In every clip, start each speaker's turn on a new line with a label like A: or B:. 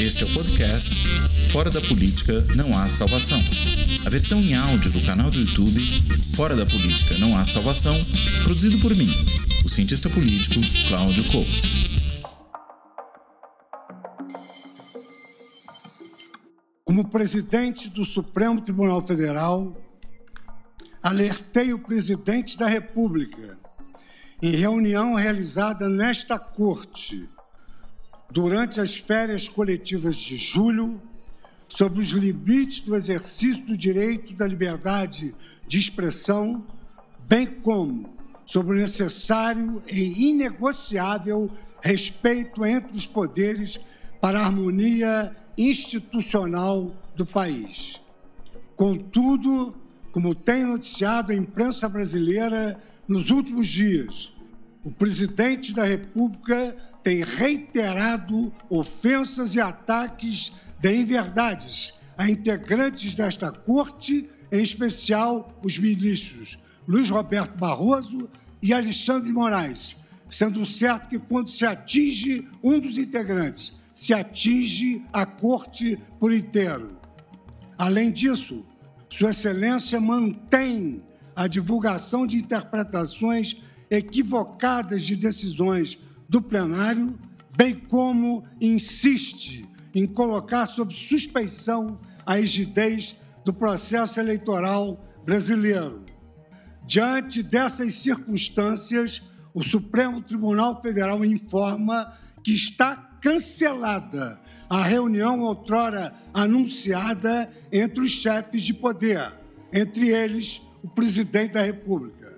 A: Este é o podcast Fora da Política Não Há Salvação. A versão em áudio do canal do YouTube Fora da Política Não Há Salvação, produzido por mim, o cientista político Cláudio Couto.
B: Como presidente do Supremo Tribunal Federal, alertei o presidente da República em reunião realizada nesta corte durante as férias coletivas de julho sobre os limites do exercício do direito da liberdade de expressão, bem como sobre o necessário e inegociável respeito entre os poderes para a harmonia institucional do país. Contudo, como tem noticiado a imprensa brasileira nos últimos dias, o presidente da República tem reiterado ofensas e ataques de inverdades a integrantes desta corte, em especial os ministros Luiz Roberto Barroso e Alexandre Moraes, sendo certo que quando se atinge um dos integrantes, se atinge a corte por inteiro. Além disso, Sua Excelência mantém a divulgação de interpretações equivocadas de decisões do plenário, bem como insiste em colocar sob suspeição a rigidez do processo eleitoral brasileiro. Diante dessas circunstâncias, o Supremo Tribunal Federal informa que está cancelada a reunião outrora anunciada entre os chefes de poder, entre eles o presidente da República.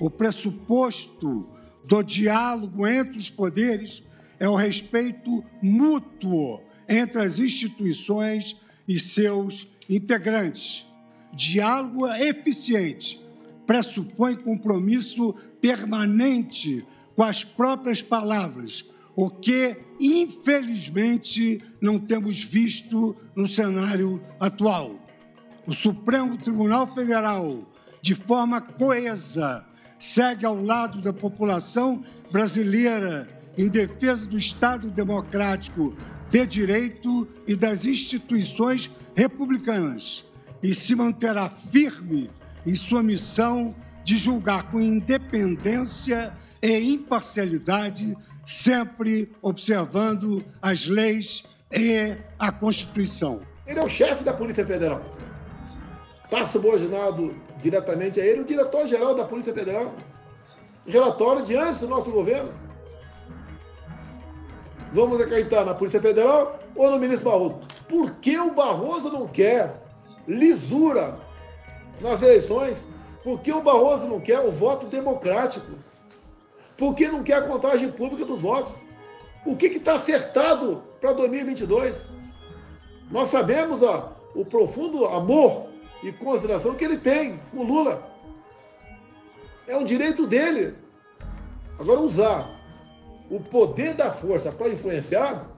B: O pressuposto do diálogo entre os poderes é o respeito mútuo entre as instituições e seus integrantes. Diálogo eficiente pressupõe compromisso permanente com as próprias palavras, o que, infelizmente, não temos visto no cenário atual. O Supremo Tribunal Federal, de forma coesa, segue ao lado da população brasileira em defesa do Estado democrático de direito e das instituições republicanas e se manterá firme em sua missão de julgar com independência e imparcialidade, sempre observando as leis e a Constituição.
C: Ele é o chefe da Polícia Federal. Está subordinado diretamente a ele, o diretor-geral da Polícia Federal. Relatório diante do nosso governo. Vamos acreditar na Polícia Federal ou no ministro Barroso? Por que o Barroso não quer lisura nas eleições? Por que o Barroso não quer o voto democrático? Por que não quer a contagem pública dos votos? O que está acertado para 2022? Nós sabemos ó, o profundo amor e consideração que ele tem com Lula. É um direito dele. Agora, usar o poder da força para influenciar,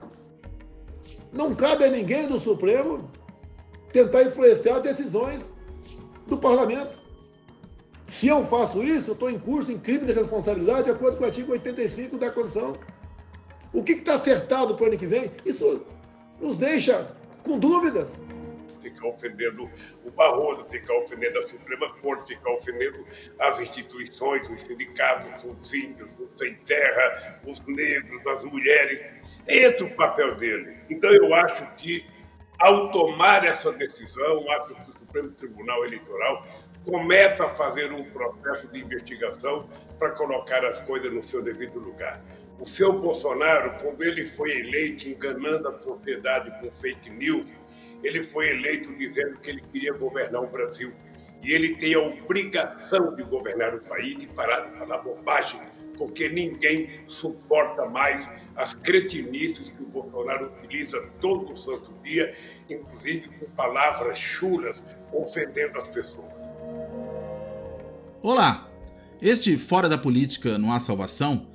C: não cabe a ninguém do Supremo tentar influenciar decisões do parlamento. Se eu faço isso, eu estou em curso em crime de responsabilidade de acordo com o artigo 85 da Constituição. O que está acertado para o ano que vem? Isso nos deixa com dúvidas
D: ficar ofendendo o Barroso, ficar ofendendo a Suprema Corte, ficar ofendendo as instituições, os sindicatos, os índios, os sem terra, os negros, as mulheres. Esse o papel dele. Então eu acho que, ao tomar essa decisão, acho que o Supremo Tribunal Eleitoral começa a fazer um processo de investigação para colocar as coisas no seu devido lugar. O seu Bolsonaro, quando ele foi eleito enganando a sociedade com fake news, ele foi eleito dizendo que ele queria governar o Brasil. E ele tem a obrigação de governar o país e parar de falar bobagem, porque ninguém suporta mais as cretinices que o Bolsonaro utiliza todo santo dia, inclusive com palavras chulas, ofendendo as pessoas.
A: Olá! Este Fora da Política Não Há Salvação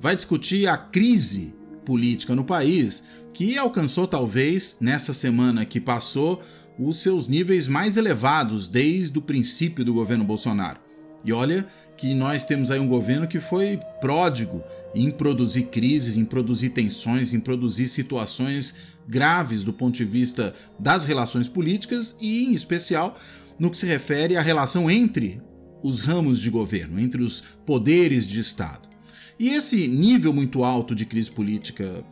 A: vai discutir a crise política no país que alcançou talvez nessa semana que passou os seus níveis mais elevados desde o princípio do governo Bolsonaro. E olha que nós temos aí um governo que foi pródigo em produzir crises, em produzir tensões, em produzir situações graves do ponto de vista das relações políticas e, em especial, no que se refere à relação entre os ramos de governo, entre os poderes de Estado. E esse nível muito alto de crise política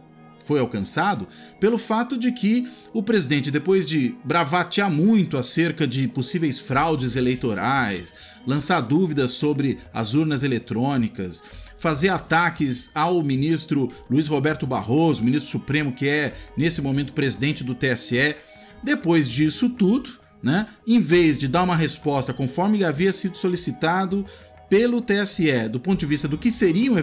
A: foi alcançado pelo fato de que o presidente, depois de bravatear muito acerca de possíveis fraudes eleitorais, lançar dúvidas sobre as urnas eletrônicas, fazer ataques ao ministro Luiz Roberto Barroso, ministro supremo que é nesse momento presidente do TSE, depois disso tudo, né, em vez de dar uma resposta conforme lhe havia sido solicitado pelo TSE, do ponto de vista do que seriam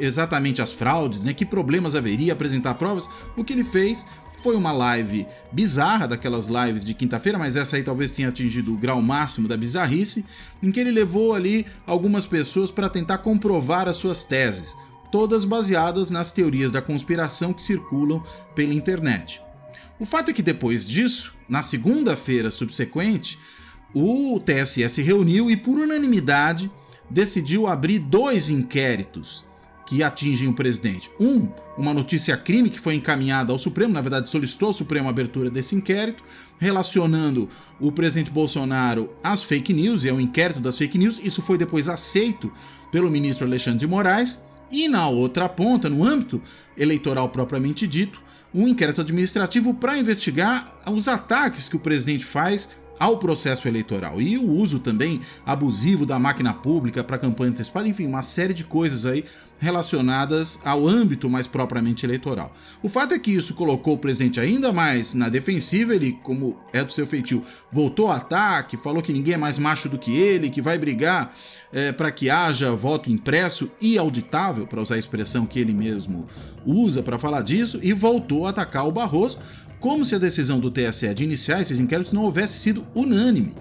A: exatamente as fraudes, né, que problemas haveria apresentar provas, o que ele fez foi uma live bizarra, daquelas lives de quinta-feira, mas essa aí talvez tenha atingido o grau máximo da bizarrice, em que ele levou ali algumas pessoas para tentar comprovar as suas teses, todas baseadas nas teorias da conspiração que circulam pela internet. O fato é que depois disso, na segunda-feira subsequente, o TSE se reuniu e, por unanimidade, decidiu abrir dois inquéritos que atingem o presidente. Um, uma notícia crime que foi encaminhada ao Supremo, na verdade solicitou ao Supremo a abertura desse inquérito, relacionando o presidente Bolsonaro às fake news, e é o inquérito das fake news. Isso foi depois aceito pelo ministro Alexandre de Moraes. E na outra ponta, no âmbito eleitoral propriamente dito, um inquérito administrativo para investigar os ataques que o presidente faz ao processo eleitoral e o uso também abusivo da máquina pública para campanha antecipada, enfim, uma série de coisas aí relacionadas ao âmbito mais propriamente eleitoral. O fato é que isso colocou o presidente ainda mais na defensiva, ele, como é do seu feitio, voltou ao ataque, falou que ninguém é mais macho do que ele, que vai brigar é, para que haja voto impresso e auditável, para usar a expressão que ele mesmo usa para falar disso, e voltou a atacar o Barroso, como se a decisão do TSE de iniciar esses inquéritos não houvesse sido unânime,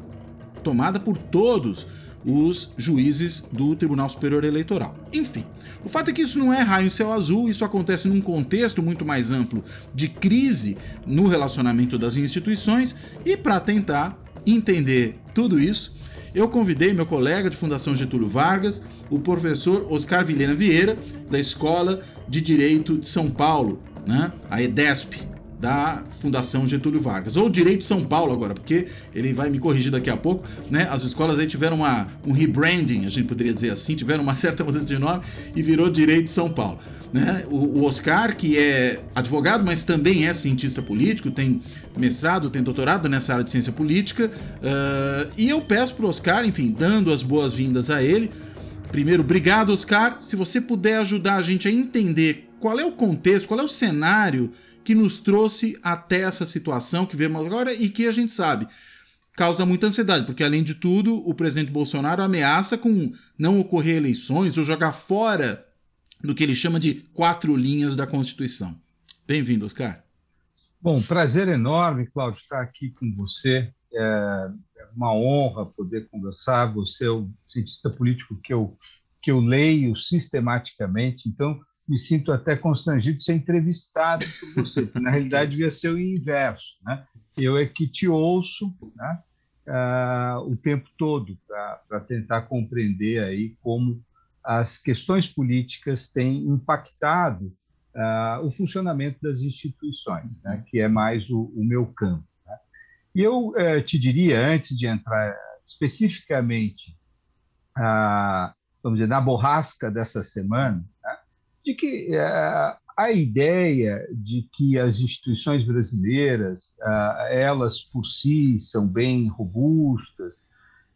A: tomada por todos os juízes do Tribunal Superior Eleitoral. Enfim, o fato é que isso não é raio em céu azul, isso acontece num contexto muito mais amplo de crise no relacionamento das instituições e para tentar entender tudo isso, eu convidei meu colega de Fundação Getúlio Vargas, o professor Oscar Vilhena Vieira, da Escola de Direito de São Paulo, né, a EDESP, da Fundação Getúlio Vargas. Ou Direito São Paulo agora, porque ele vai me corrigir daqui a pouco, né? As escolas aí tiveram uma, um rebranding, a gente poderia dizer assim, tiveram uma certa mudança de nome e virou Direito São Paulo. Né? O, o Oscar, que é advogado, mas também é cientista político, tem mestrado, tem doutorado nessa área de ciência política, uh, e eu peço para o Oscar, enfim, dando as boas-vindas a ele. Primeiro, obrigado, Oscar. Se você puder ajudar a gente a entender qual é o contexto, qual é o cenário que nos trouxe até essa situação que vemos agora e que a gente sabe causa muita ansiedade, porque além de tudo, o presidente Bolsonaro ameaça com não ocorrer eleições ou jogar fora do que ele chama de quatro linhas da Constituição. Bem-vindo, Oscar.
E: Bom, prazer enorme, Cláudio, estar aqui com você. É uma honra poder conversar. Você é o cientista político que eu, que eu leio sistematicamente, então me sinto até constrangido de ser entrevistado por você, que na realidade devia ser o inverso. Né? Eu é que te ouço né, uh, o tempo todo para tentar compreender aí como as questões políticas têm impactado uh, o funcionamento das instituições, né, que é mais o, o meu campo. Né? E eu uh, te diria, antes de entrar especificamente, uh, vamos dizer, na borrasca dessa semana, de que é, a ideia de que as instituições brasileiras, elas por si são bem robustas,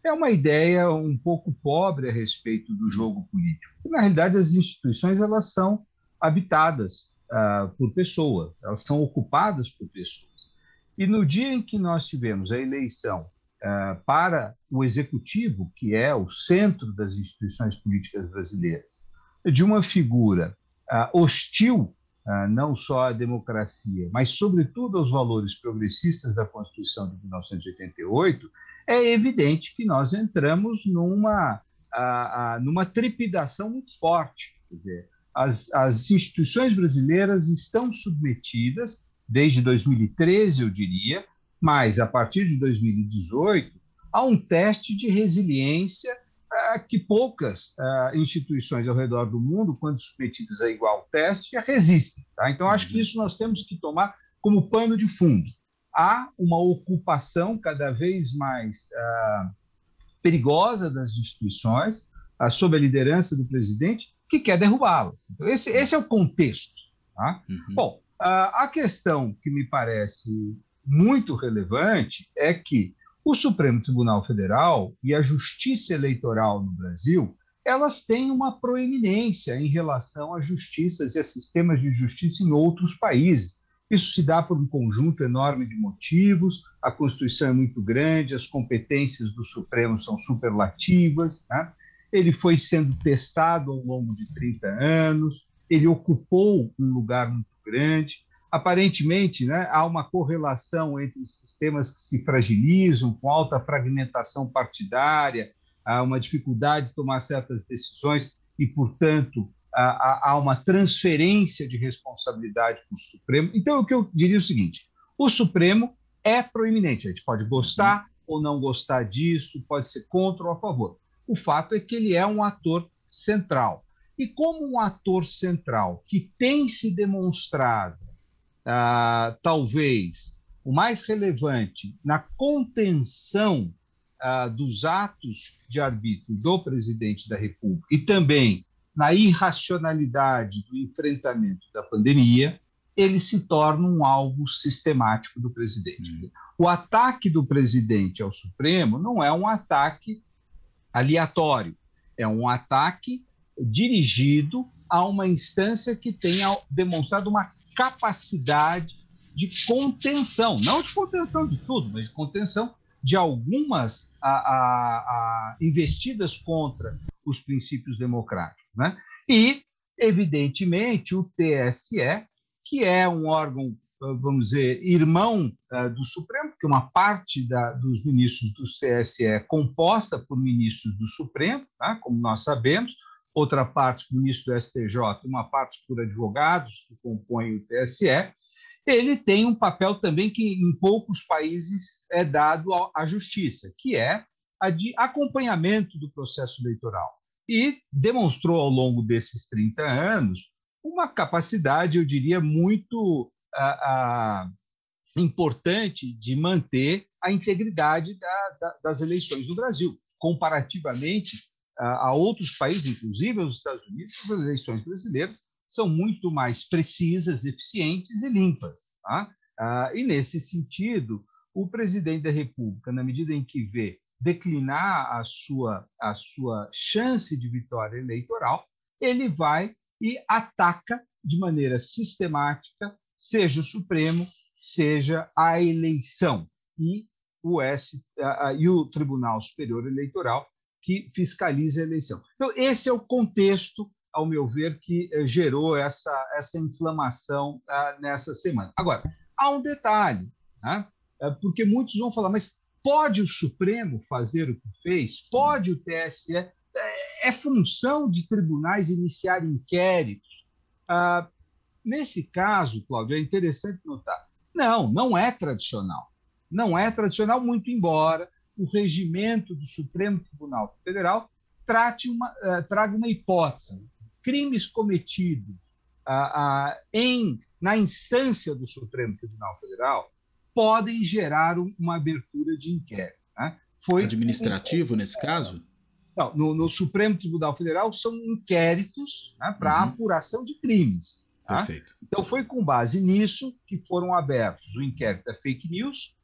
E: é uma ideia um pouco pobre a respeito do jogo político. Na realidade, as instituições elas são habitadas uh, por pessoas, elas são ocupadas por pessoas. E no dia em que nós tivemos a eleição uh, para o executivo, que é o centro das instituições políticas brasileiras, de uma figura uh, hostil uh, não só à democracia, mas sobretudo aos valores progressistas da Constituição de 1988, é evidente que nós entramos numa, numa trepidação muito forte. Quer dizer, as, as instituições brasileiras estão submetidas, desde 2013, eu diria, mas a partir de 2018, a um teste de resiliência que poucas uh, instituições ao redor do mundo, quando submetidas a igual teste, resistem. Tá? Então, acho que uhum. isso nós temos que tomar como pano de fundo. Há uma ocupação cada vez mais perigosa das instituições, sob a liderança do presidente, que quer derrubá-las. Então, esse, esse, é o contexto. Tá? Uhum. Bom, a questão que me parece muito relevante é que o Supremo Tribunal Federal e a Justiça Eleitoral no Brasil, elas têm uma proeminência em relação a justiças e a sistemas de justiça em outros países. Isso se dá por um conjunto enorme de motivos, a Constituição é muito grande, as competências do Supremo são superlativas, né? ele foi sendo testado ao longo de 30 anos, ele ocupou um lugar muito grande, aparentemente, né, há uma correlação entre sistemas que se fragilizam, com alta fragmentação partidária, há uma dificuldade de tomar certas decisões e, portanto, há, há uma transferência de responsabilidade para o Supremo. Então, o que eu diria é o seguinte: o Supremo é proeminente, a gente pode gostar ou não gostar disso, pode ser contra ou a favor. O fato é que ele é um ator central. E como um ator central que tem se demonstrado ah, talvez o mais relevante na contenção ah, dos atos de arbítrio do presidente da República e também na irracionalidade do enfrentamento da pandemia, ele se torna um alvo sistemático do presidente. Uhum. O ataque do presidente ao Supremo não é um ataque aleatório, é um ataque dirigido a uma instância que tenha demonstrado uma capacidade de contenção, não de contenção de tudo, mas de contenção de algumas a, a, a investidas contra os princípios democráticos. Né? E, evidentemente, o TSE, que é um órgão, vamos dizer, irmão uh, do Supremo, porque uma parte da, dos ministros do TSE é composta por ministros do Supremo, tá? como nós sabemos, outra parte por ministro do STJ, uma parte por advogados que compõem o TSE, ele tem um papel também que em poucos países é dado à justiça, que é a de acompanhamento do processo eleitoral. E demonstrou ao longo desses 30 anos uma capacidade, eu diria, muito importante de manter a integridade da, da, das eleições no Brasil. Comparativamente a outros países, inclusive aos Estados Unidos, as eleições brasileiras são muito mais precisas, eficientes e limpas. Tá? Ah, e, nesse sentido, o presidente da República, na medida em que vê declinar a sua, a sua chance de vitória eleitoral, ele vai e ataca de maneira sistemática, seja o Supremo, seja a eleição. E o, S, e o Tribunal Superior Eleitoral que fiscaliza a eleição. Então, esse é o contexto, ao meu ver, que eh, gerou essa, essa inflamação ah, nessa semana. Agora, há um detalhe, né? É, porque muitos vão falar, mas pode o Supremo fazer o que fez? Pode o TSE? É, é função de tribunais iniciar inquéritos? Ah, nesse caso, Cláudio, é interessante notar, não, não é tradicional. Não é tradicional, muito embora o regimento do Supremo Tribunal Federal trate uma, uh, traga uma hipótese. Crimes cometidos uh, em, na instância do Supremo Tribunal Federal podem gerar uma abertura de inquérito. Né?
A: Foi Administrativo, um, nesse caso?
E: Não, no, no, Supremo Tribunal Federal são inquéritos né, para uhum. apuração de crimes. Tá? Perfeito. Então, foi com base nisso que foram abertos o inquérito da fake news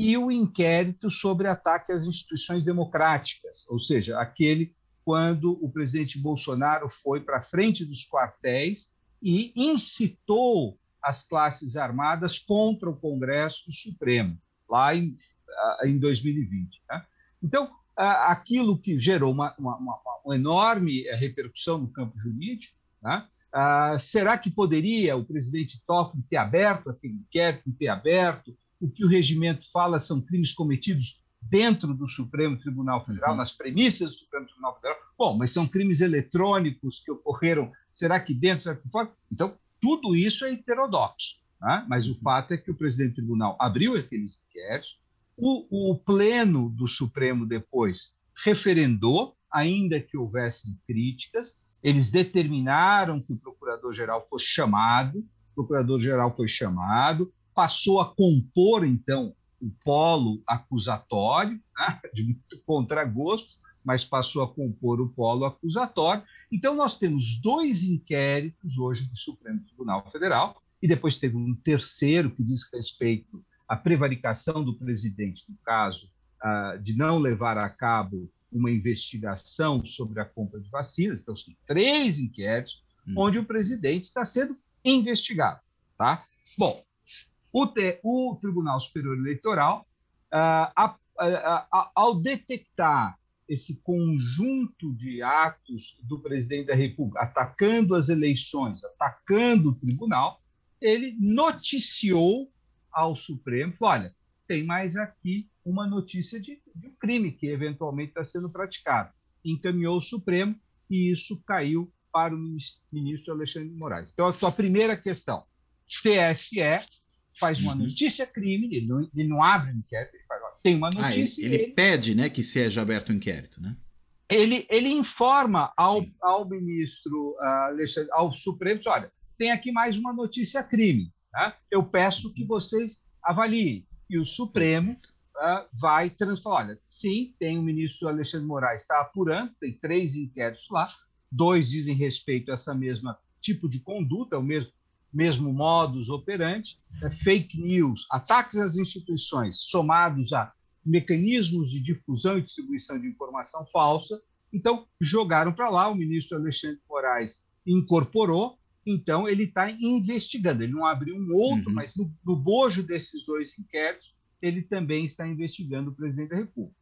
E: e o inquérito sobre ataque às instituições democráticas, ou seja, aquele quando o presidente Bolsonaro foi para frente dos quartéis e incitou as classes armadas contra o Congresso Supremo, lá em, em 2020. Né? Então, aquilo que gerou uma, uma, uma, enorme eh, repercussão no campo jurídico, né? será que poderia o presidente Toffoli ter aberto aquele inquérito, ter aberto, o que o regimento fala são crimes cometidos dentro do Supremo Tribunal Federal, uhum. nas premissas do Supremo Tribunal Federal. Bom, mas são crimes eletrônicos que ocorreram, será que dentro, será que fora? Então, tudo isso é heterodoxo. Né? Mas o fato é que o presidente do tribunal abriu aqueles inquéritos, o, o pleno do Supremo depois referendou, ainda que houvessem críticas. Eles determinaram que o procurador-geral fosse chamado, o procurador-geral foi chamado, passou a compor, então, o polo acusatório, né, de muito contragosto, mas passou a compor o polo acusatório. Então, nós temos dois inquéritos hoje do Supremo Tribunal Federal, e depois teve um terceiro que diz respeito à prevaricação do presidente, no caso ah, de não levar a cabo uma investigação sobre a compra de vacinas. Então, são três inquéritos hum. onde o presidente está sendo investigado. Tá? Bom, o, te, o Tribunal Superior Eleitoral, ah, a, a, a, ao detectar esse conjunto de atos do presidente da República atacando as eleições, atacando o tribunal, ele noticiou ao Supremo: olha, tem mais aqui uma notícia de, de um crime que eventualmente está sendo praticado. Encaminhou o Supremo e isso caiu para o ministro Alexandre de Moraes. Então, a sua primeira questão: TSE faz uma uhum. notícia crime, ele não, ele não abre um inquérito, ele faz, tem uma notícia.
A: Ah, ele, ele, ele, pede né, que seja aberto o um inquérito, né?
E: Ele, ele informa ao, ao ministro Alexandre, ao Supremo, olha, tem aqui mais uma notícia crime. Tá? Eu peço que vocês avaliem. E o Supremo uh, vai transformar. Olha, sim, tem o ministro Alexandre Moraes, está apurando, tem três inquéritos lá, dois dizem respeito a essa mesma tipo de conduta, o mesmo, mesmo modus operandi, é fake news, ataques às instituições somados a mecanismos de difusão e distribuição de informação falsa. Então, jogaram para lá, o ministro Alexandre Moraes incorporou, então, ele está investigando. Ele não abriu um outro, uhum. mas no, no, bojo desses dois inquéritos, ele também está investigando o presidente da República.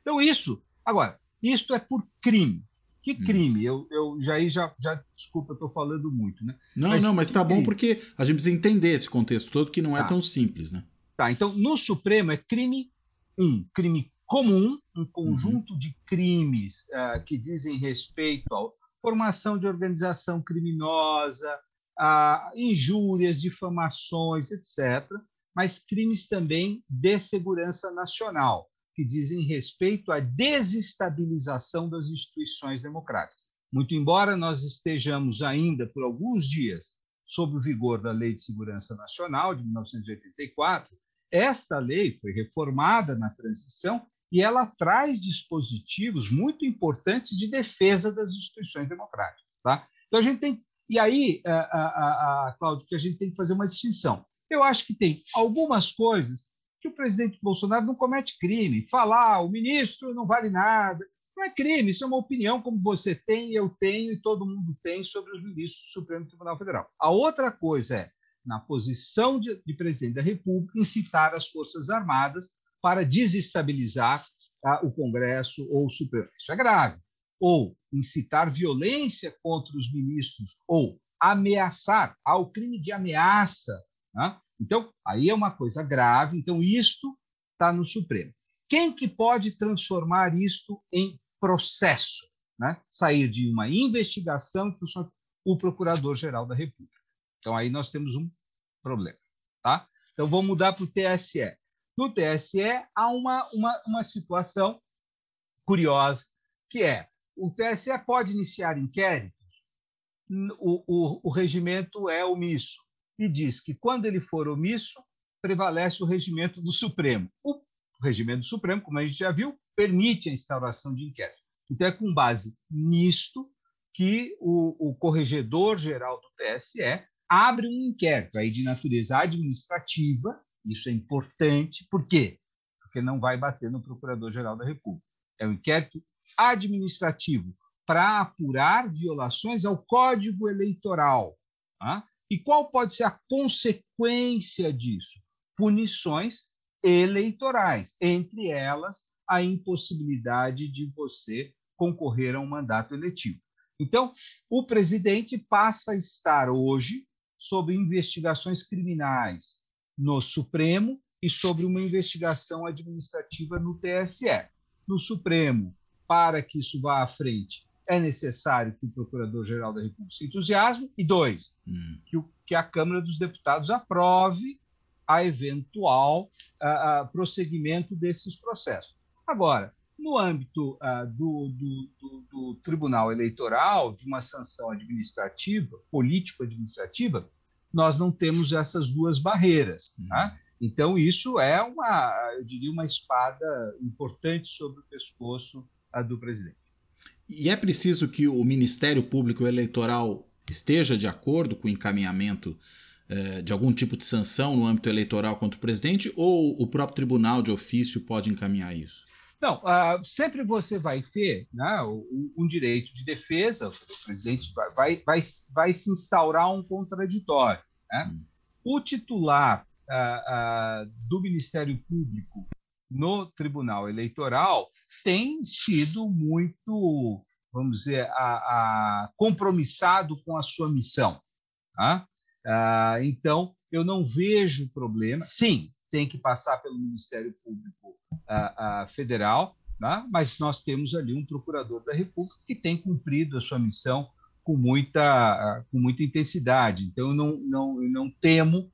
E: Então, isso. Agora, isto é por crime. Que uhum. crime? Eu, eu já, já, já desculpa, estou falando muito, né?
A: Não, mas, não, mas está bom porque a gente precisa entender esse contexto todo que não é tá. é tão simples, né?
E: Tá, então no Supremo é crime um, crime comum, um conjunto uhum. de crimes uh, que dizem respeito ao formação de organização criminosa, a injúrias, difamações, etc., mas crimes também de segurança nacional, que dizem respeito à desestabilização das instituições democráticas. Muito embora nós estejamos ainda por alguns dias sob o vigor da Lei de Segurança Nacional de 1984, esta lei foi reformada na transição e ela traz dispositivos muito importantes de defesa das instituições democráticas. Tá? Então a gente tem. E aí, a, a, a, Cláudio, que a gente tem que fazer uma distinção. Eu acho que tem algumas coisas que o presidente Bolsonaro não comete crime. Falar, o ministro não vale nada. Não é crime, isso é uma opinião como você tem, eu tenho e todo mundo tem sobre os ministros do Supremo Tribunal Federal. A outra coisa é, na posição de, de presidente da República, incitar as Forças Armadas para desestabilizar tá, o Congresso ou o Supremo. Isso é grave. Ou incitar violência contra os ministros, ou ameaçar, ao crime de ameaça. Né? Então, aí é uma coisa grave. Então, isto está no Supremo. Quem que pode transformar isto em processo? Né? Sair de uma investigação o Procurador-Geral da República. Então, aí nós temos um problema. Tá? Então, vamos mudar para o TSE. No TSE, há uma, uma, uma situação curiosa, que é o TSE pode iniciar inquéritos, o, o, o regimento é omisso, e diz que quando ele for omisso, prevalece o regimento do Supremo. O regimento do Supremo, como a gente já viu, permite a instauração de inquérito. Então, é com base nisto que o, o corregedor-geral do TSE abre um inquérito aí de natureza administrativa isso é importante, por quê? Porque não vai bater no Procurador-Geral da República. É um inquérito administrativo para apurar violações ao Código Eleitoral. Tá? E qual pode ser a consequência disso? Punições eleitorais, entre elas a impossibilidade de você concorrer a um mandato eletivo. Então, o presidente passa a estar hoje sob investigações criminais, no Supremo e sobre uma investigação administrativa no TSE. No Supremo, para que isso vá à frente, é necessário que o Procurador-Geral da República se entusiasme, e dois, hum. que, o, que, a Câmara dos Deputados aprove a eventual a, a prosseguimento desses processos. Agora, no âmbito uh, do, do, do, do, Tribunal Eleitoral, de uma sanção administrativa, político-administrativa, nós não temos essas duas barreiras. Uhum. Tá? Então, isso é uma, eu diria, uma espada importante sobre o pescoço uh, do presidente.
A: E é preciso que o Ministério Público Eleitoral esteja de acordo com o encaminhamento uh, de algum tipo de sanção no âmbito eleitoral contra o presidente, ou o próprio tribunal de ofício pode encaminhar isso?
E: Não, uh, sempre você vai ter né, um, direito de defesa, o presidente vai, vai, vai se instaurar um contraditório. Né? Hum. O titular uh, uh, do Ministério Público no Tribunal Eleitoral tem sido muito, vamos dizer, a, a compromissado com a sua missão. Tá? então, eu não vejo problema. Sim, tem que passar pelo Ministério Público a, a federal, né? mas nós temos ali um procurador da República que tem cumprido a sua missão com muita, com muita intensidade. Então, eu não, não, eu não temo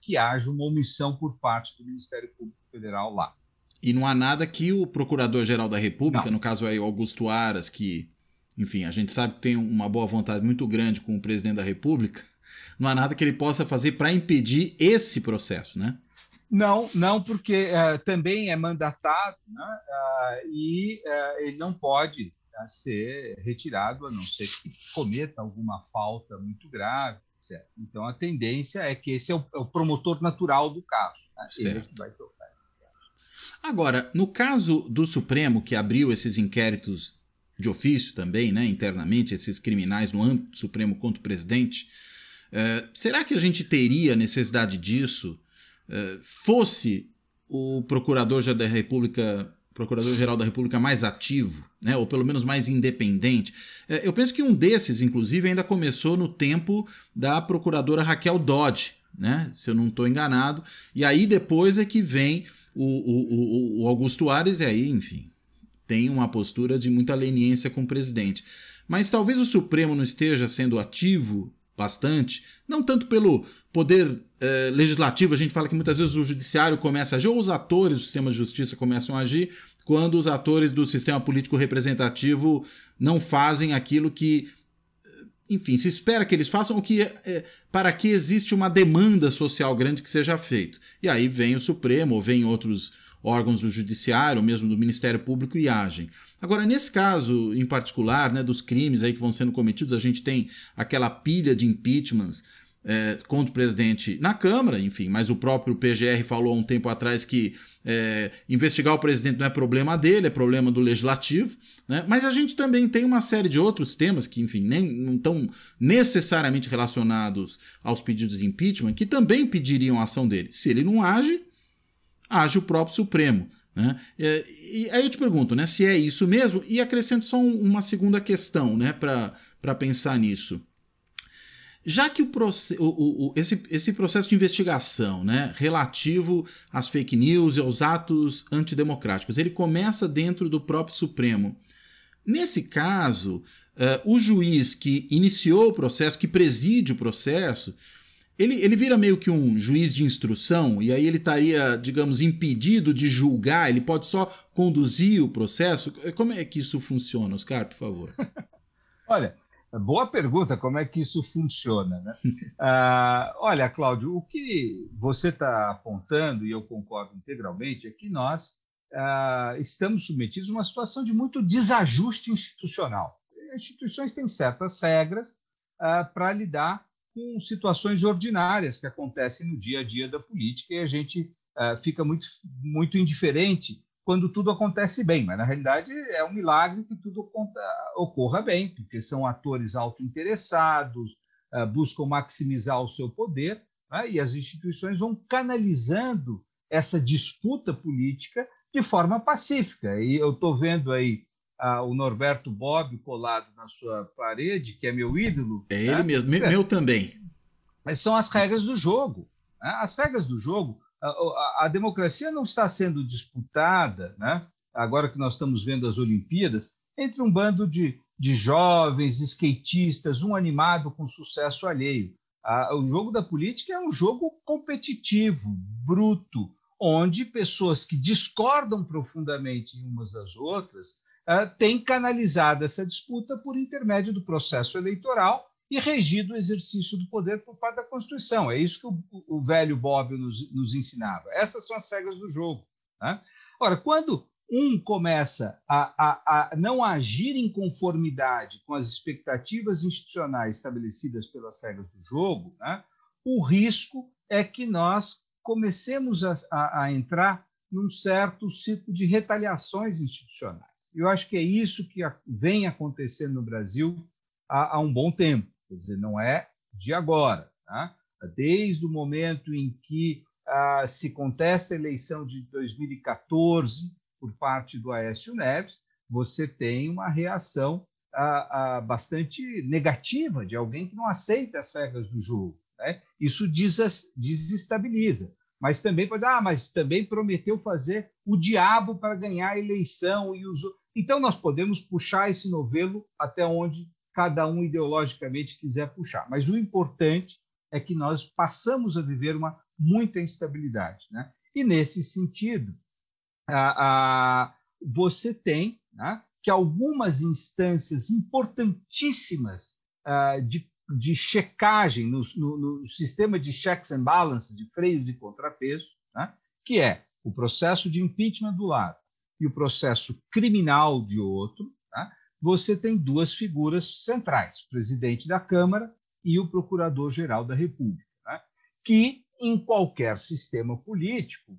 E: que haja uma omissão por parte do Ministério Público Federal lá.
A: E não há nada que o Procurador-Geral da República, não. no caso aí Augusto Aras, que, enfim, a gente sabe que tem uma boa vontade muito grande com o presidente da República, não há nada que ele possa fazer para impedir esse processo, né?
E: Não, não, porque uh, também é mandatado né, uh, e uh, ele não pode ser retirado, a não ser que cometa alguma falta muito grave. Certo? Então, a tendência é que esse é o, é o promotor natural do caso. Né? Ele que vai.
A: Agora, no caso do Supremo, que abriu esses inquéritos de ofício também, né, internamente, esses criminais no âmbito do Supremo contra o presidente, será que a gente teria necessidade disso? Eh, fosse o procurador da República, procurador-geral da República mais ativo, né, ou pelo menos mais independente. Eh, eu penso que um desses, inclusive, ainda começou no tempo da procuradora Raquel Dodge, né, se eu não estou enganado. E aí depois é que vem o, o, o, Augusto Ares, e aí, enfim, tem uma postura de muita leniência com o presidente. Mas talvez o Supremo não esteja sendo ativo bastante, não tanto pelo poder eh, legislativo, a gente fala que muitas vezes o judiciário começa a agir, ou os atores do sistema de justiça começam a agir, quando os atores do sistema político representativo não fazem aquilo que, enfim, se espera que eles façam, o que é, para que existe uma demanda social grande que seja feito. E aí vem o Supremo, ou vem outros órgãos do judiciário, ou mesmo do Ministério Público e agem. Agora, nesse caso em particular, né, dos crimes aí que vão sendo cometidos, a gente tem aquela pilha de impeachments é, contra o presidente na Câmara, enfim, mas o próprio PGR falou há um tempo atrás que é, investigar o presidente não é problema dele, é problema do legislativo. Né? Mas a gente também tem uma série de outros temas que, enfim, nem, não estão necessariamente relacionados aos pedidos de impeachment, que também pediriam a ação dele. Se ele não age, age o próprio Supremo. Né? É, e aí eu te pergunto, né, se é isso mesmo, e acrescento só um, uma segunda questão né, para pensar nisso. Já que o, o, o, esse, esse processo de investigação né, relativo às fake news e aos atos antidemocráticos, ele começa dentro do próprio Supremo. Nesse caso, uh, o juiz que iniciou o processo, que preside o processo, ele, ele vira meio que um juiz de instrução e aí ele estaria, digamos, impedido de julgar, ele pode só conduzir o processo. Como é que isso funciona, Oscar, por favor?
E: Olha, boa pergunta, como é que isso funciona? Né? ah, olha, Cláudio, o que você está apontando, e eu concordo integralmente, é que nós ah, estamos submetidos a uma situação de muito desajuste institucional. As instituições têm certas regras ah, para lidar com situações ordinárias que acontecem no dia a dia da política e a gente uh, fica muito, muito indiferente quando tudo acontece bem, mas na realidade é um milagre que tudo ocorra bem, porque são atores autointeressados, uh, buscam maximizar o seu poder né, e as instituições vão canalizando essa disputa política de forma pacífica. E eu estou vendo aí ah, o Norberto Bob colado na sua parede, que é meu ídolo.
A: É né? ele mesmo, meu, meu também.
E: Mas são as regras do jogo. Né? As regras do jogo, a, democracia não está sendo disputada, né? agora que nós estamos vendo as Olimpíadas, entre um bando de, de jovens, skatistas, um animado com sucesso alheio. o jogo da política é um jogo competitivo, bruto, onde pessoas que discordam profundamente umas das outras uh, têm canalizado essa disputa por intermédio do processo eleitoral e regido o exercício do poder por parte da Constituição. É isso que o, o velho Bob nos, nos, ensinava. Essas são as regras do jogo. Né? Ora, quando um começa a, a, a, não agir em conformidade com as expectativas institucionais estabelecidas pelas regras do jogo, né, o risco é que nós comecemos a, a entrar num certo ciclo de retaliações institucionais. Eu acho que é isso que vem acontecendo no Brasil há, há um bom tempo, quer dizer, não é de agora. Tá? Desde o momento em que ah, se contesta a eleição de 2014, por parte do Aécio Neves, você tem uma reação a, a, bastante negativa de alguém que não aceita as regras do jogo. Né? Isso des, desestabiliza. Mas também pode, ah, mas também prometeu fazer o diabo para ganhar a eleição e usou. Então nós podemos puxar esse novelo até onde cada um ideologicamente quiser puxar. Mas o importante é que nós passamos a viver uma muita instabilidade, né? E nesse sentido, você tem né, que algumas instâncias importantíssimas de, de checagem no, no, no, sistema de checks and balances, de freios e contrapesos, né, que é o processo de impeachment do lado e o processo criminal de outro, você tem duas figuras centrais, o presidente da Câmara e o procurador-geral da República, né, que, em qualquer sistema político,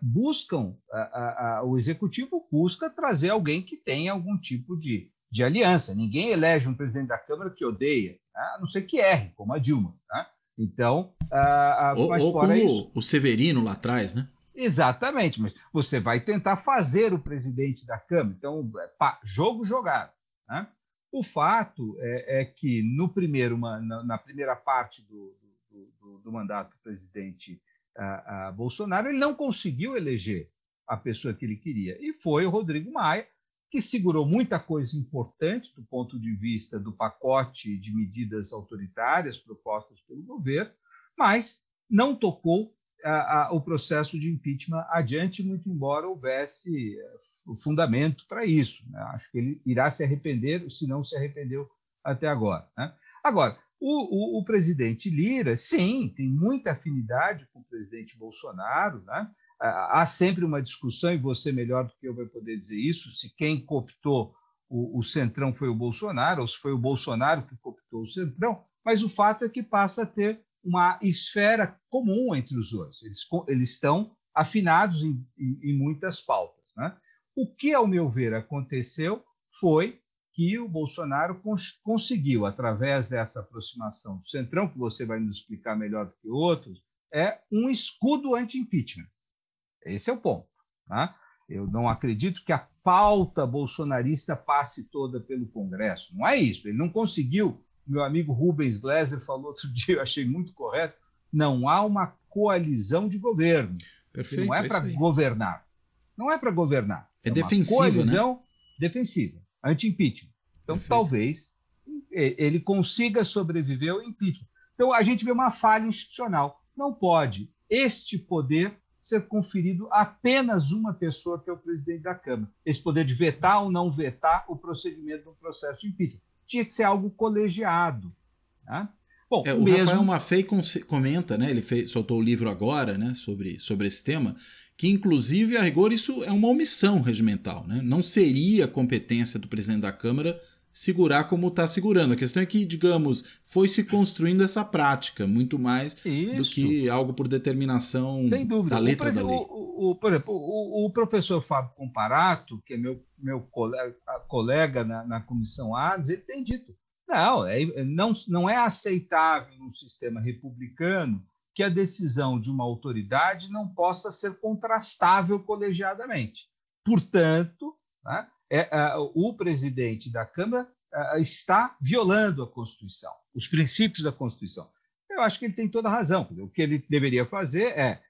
E: buscam, a, a, o executivo busca trazer alguém que tenha algum tipo de, de aliança. Ninguém elege um presidente da Câmara que odeia, tá? a não ser que erre, como a Dilma. Tá? Então,
A: a, ou, ou como isso, o Severino lá atrás, né?
E: Exatamente, mas você vai tentar fazer o presidente da Câmara. Então, é, pá, jogo jogado. Né? O fato é, é, que no primeiro, na, na primeira parte do, do, do, do mandato do presidente a, a Bolsonaro, ele não conseguiu eleger a pessoa que ele queria. E foi o Rodrigo Maia, que segurou muita coisa importante do ponto de vista do pacote de medidas autoritárias propostas pelo governo, mas não tocou a, a, o processo de impeachment adiante, muito embora houvesse eh, fundamento para isso. Né? Acho que ele irá se arrepender, se não se arrependeu até agora. Né? Agora, o, o, o, presidente Lira, sim, tem muita afinidade com o presidente Bolsonaro, né? Há sempre uma discussão, e você melhor do que eu vai poder dizer isso, se quem cooptou o, o Centrão foi o Bolsonaro, ou se foi o Bolsonaro que cooptou o Centrão, mas o fato é que passa a ter uma esfera comum entre os dois. Eles, eles estão afinados em, em, em muitas pautas. Né? O que, ao meu ver, aconteceu foi que o Bolsonaro cons conseguiu, através dessa aproximação do Centrão, que você vai nos explicar melhor do que outros, é um escudo anti-impeachment. Esse é o ponto. Tá? Eu não acredito que a pauta bolsonarista passe toda pelo Congresso. Não é isso. Ele não conseguiu. Meu amigo Rubens Gleiser falou outro dia, eu achei muito correto. Não há uma coalizão de governo. Perfeito, não é, é para governar. Não é para governar.
A: É, é defensiva.
E: Coalizão
A: né?
E: defensiva anti-impeachment. Então, Perfeito. talvez ele consiga sobreviver ao impeachment. Então, a gente vê uma falha institucional. Não pode este poder ser conferido a apenas uma pessoa, que é o presidente da Câmara. Esse poder de vetar ou não vetar o procedimento do processo de impeachment. Tinha que ser algo colegiado. Né?
A: Bom, é, o mesmo... Rafael Maffei comenta, né? Ele fez, soltou o livro agora, né? Sobre, sobre esse tema que inclusive, a rigor, isso é uma omissão regimental. Né? Não seria competência do presidente da Câmara segurar como está segurando. A questão é que, digamos, foi se construindo essa prática muito mais Isso. do que algo por determinação
E: Sem dúvida.
A: da letra o, da lei.
E: O, o, por exemplo, o, o, professor Fábio Comparato, que é meu, meu colega, colega na, na comissão ADES, ele tem dito, não, é, não, não é aceitável no sistema republicano que a decisão de uma autoridade não possa ser contrastável colegiadamente. Portanto, né, é, é, o presidente da Câmara é, está violando a Constituição, os princípios da Constituição. Eu acho que ele tem toda a razão. O que ele deveria fazer é: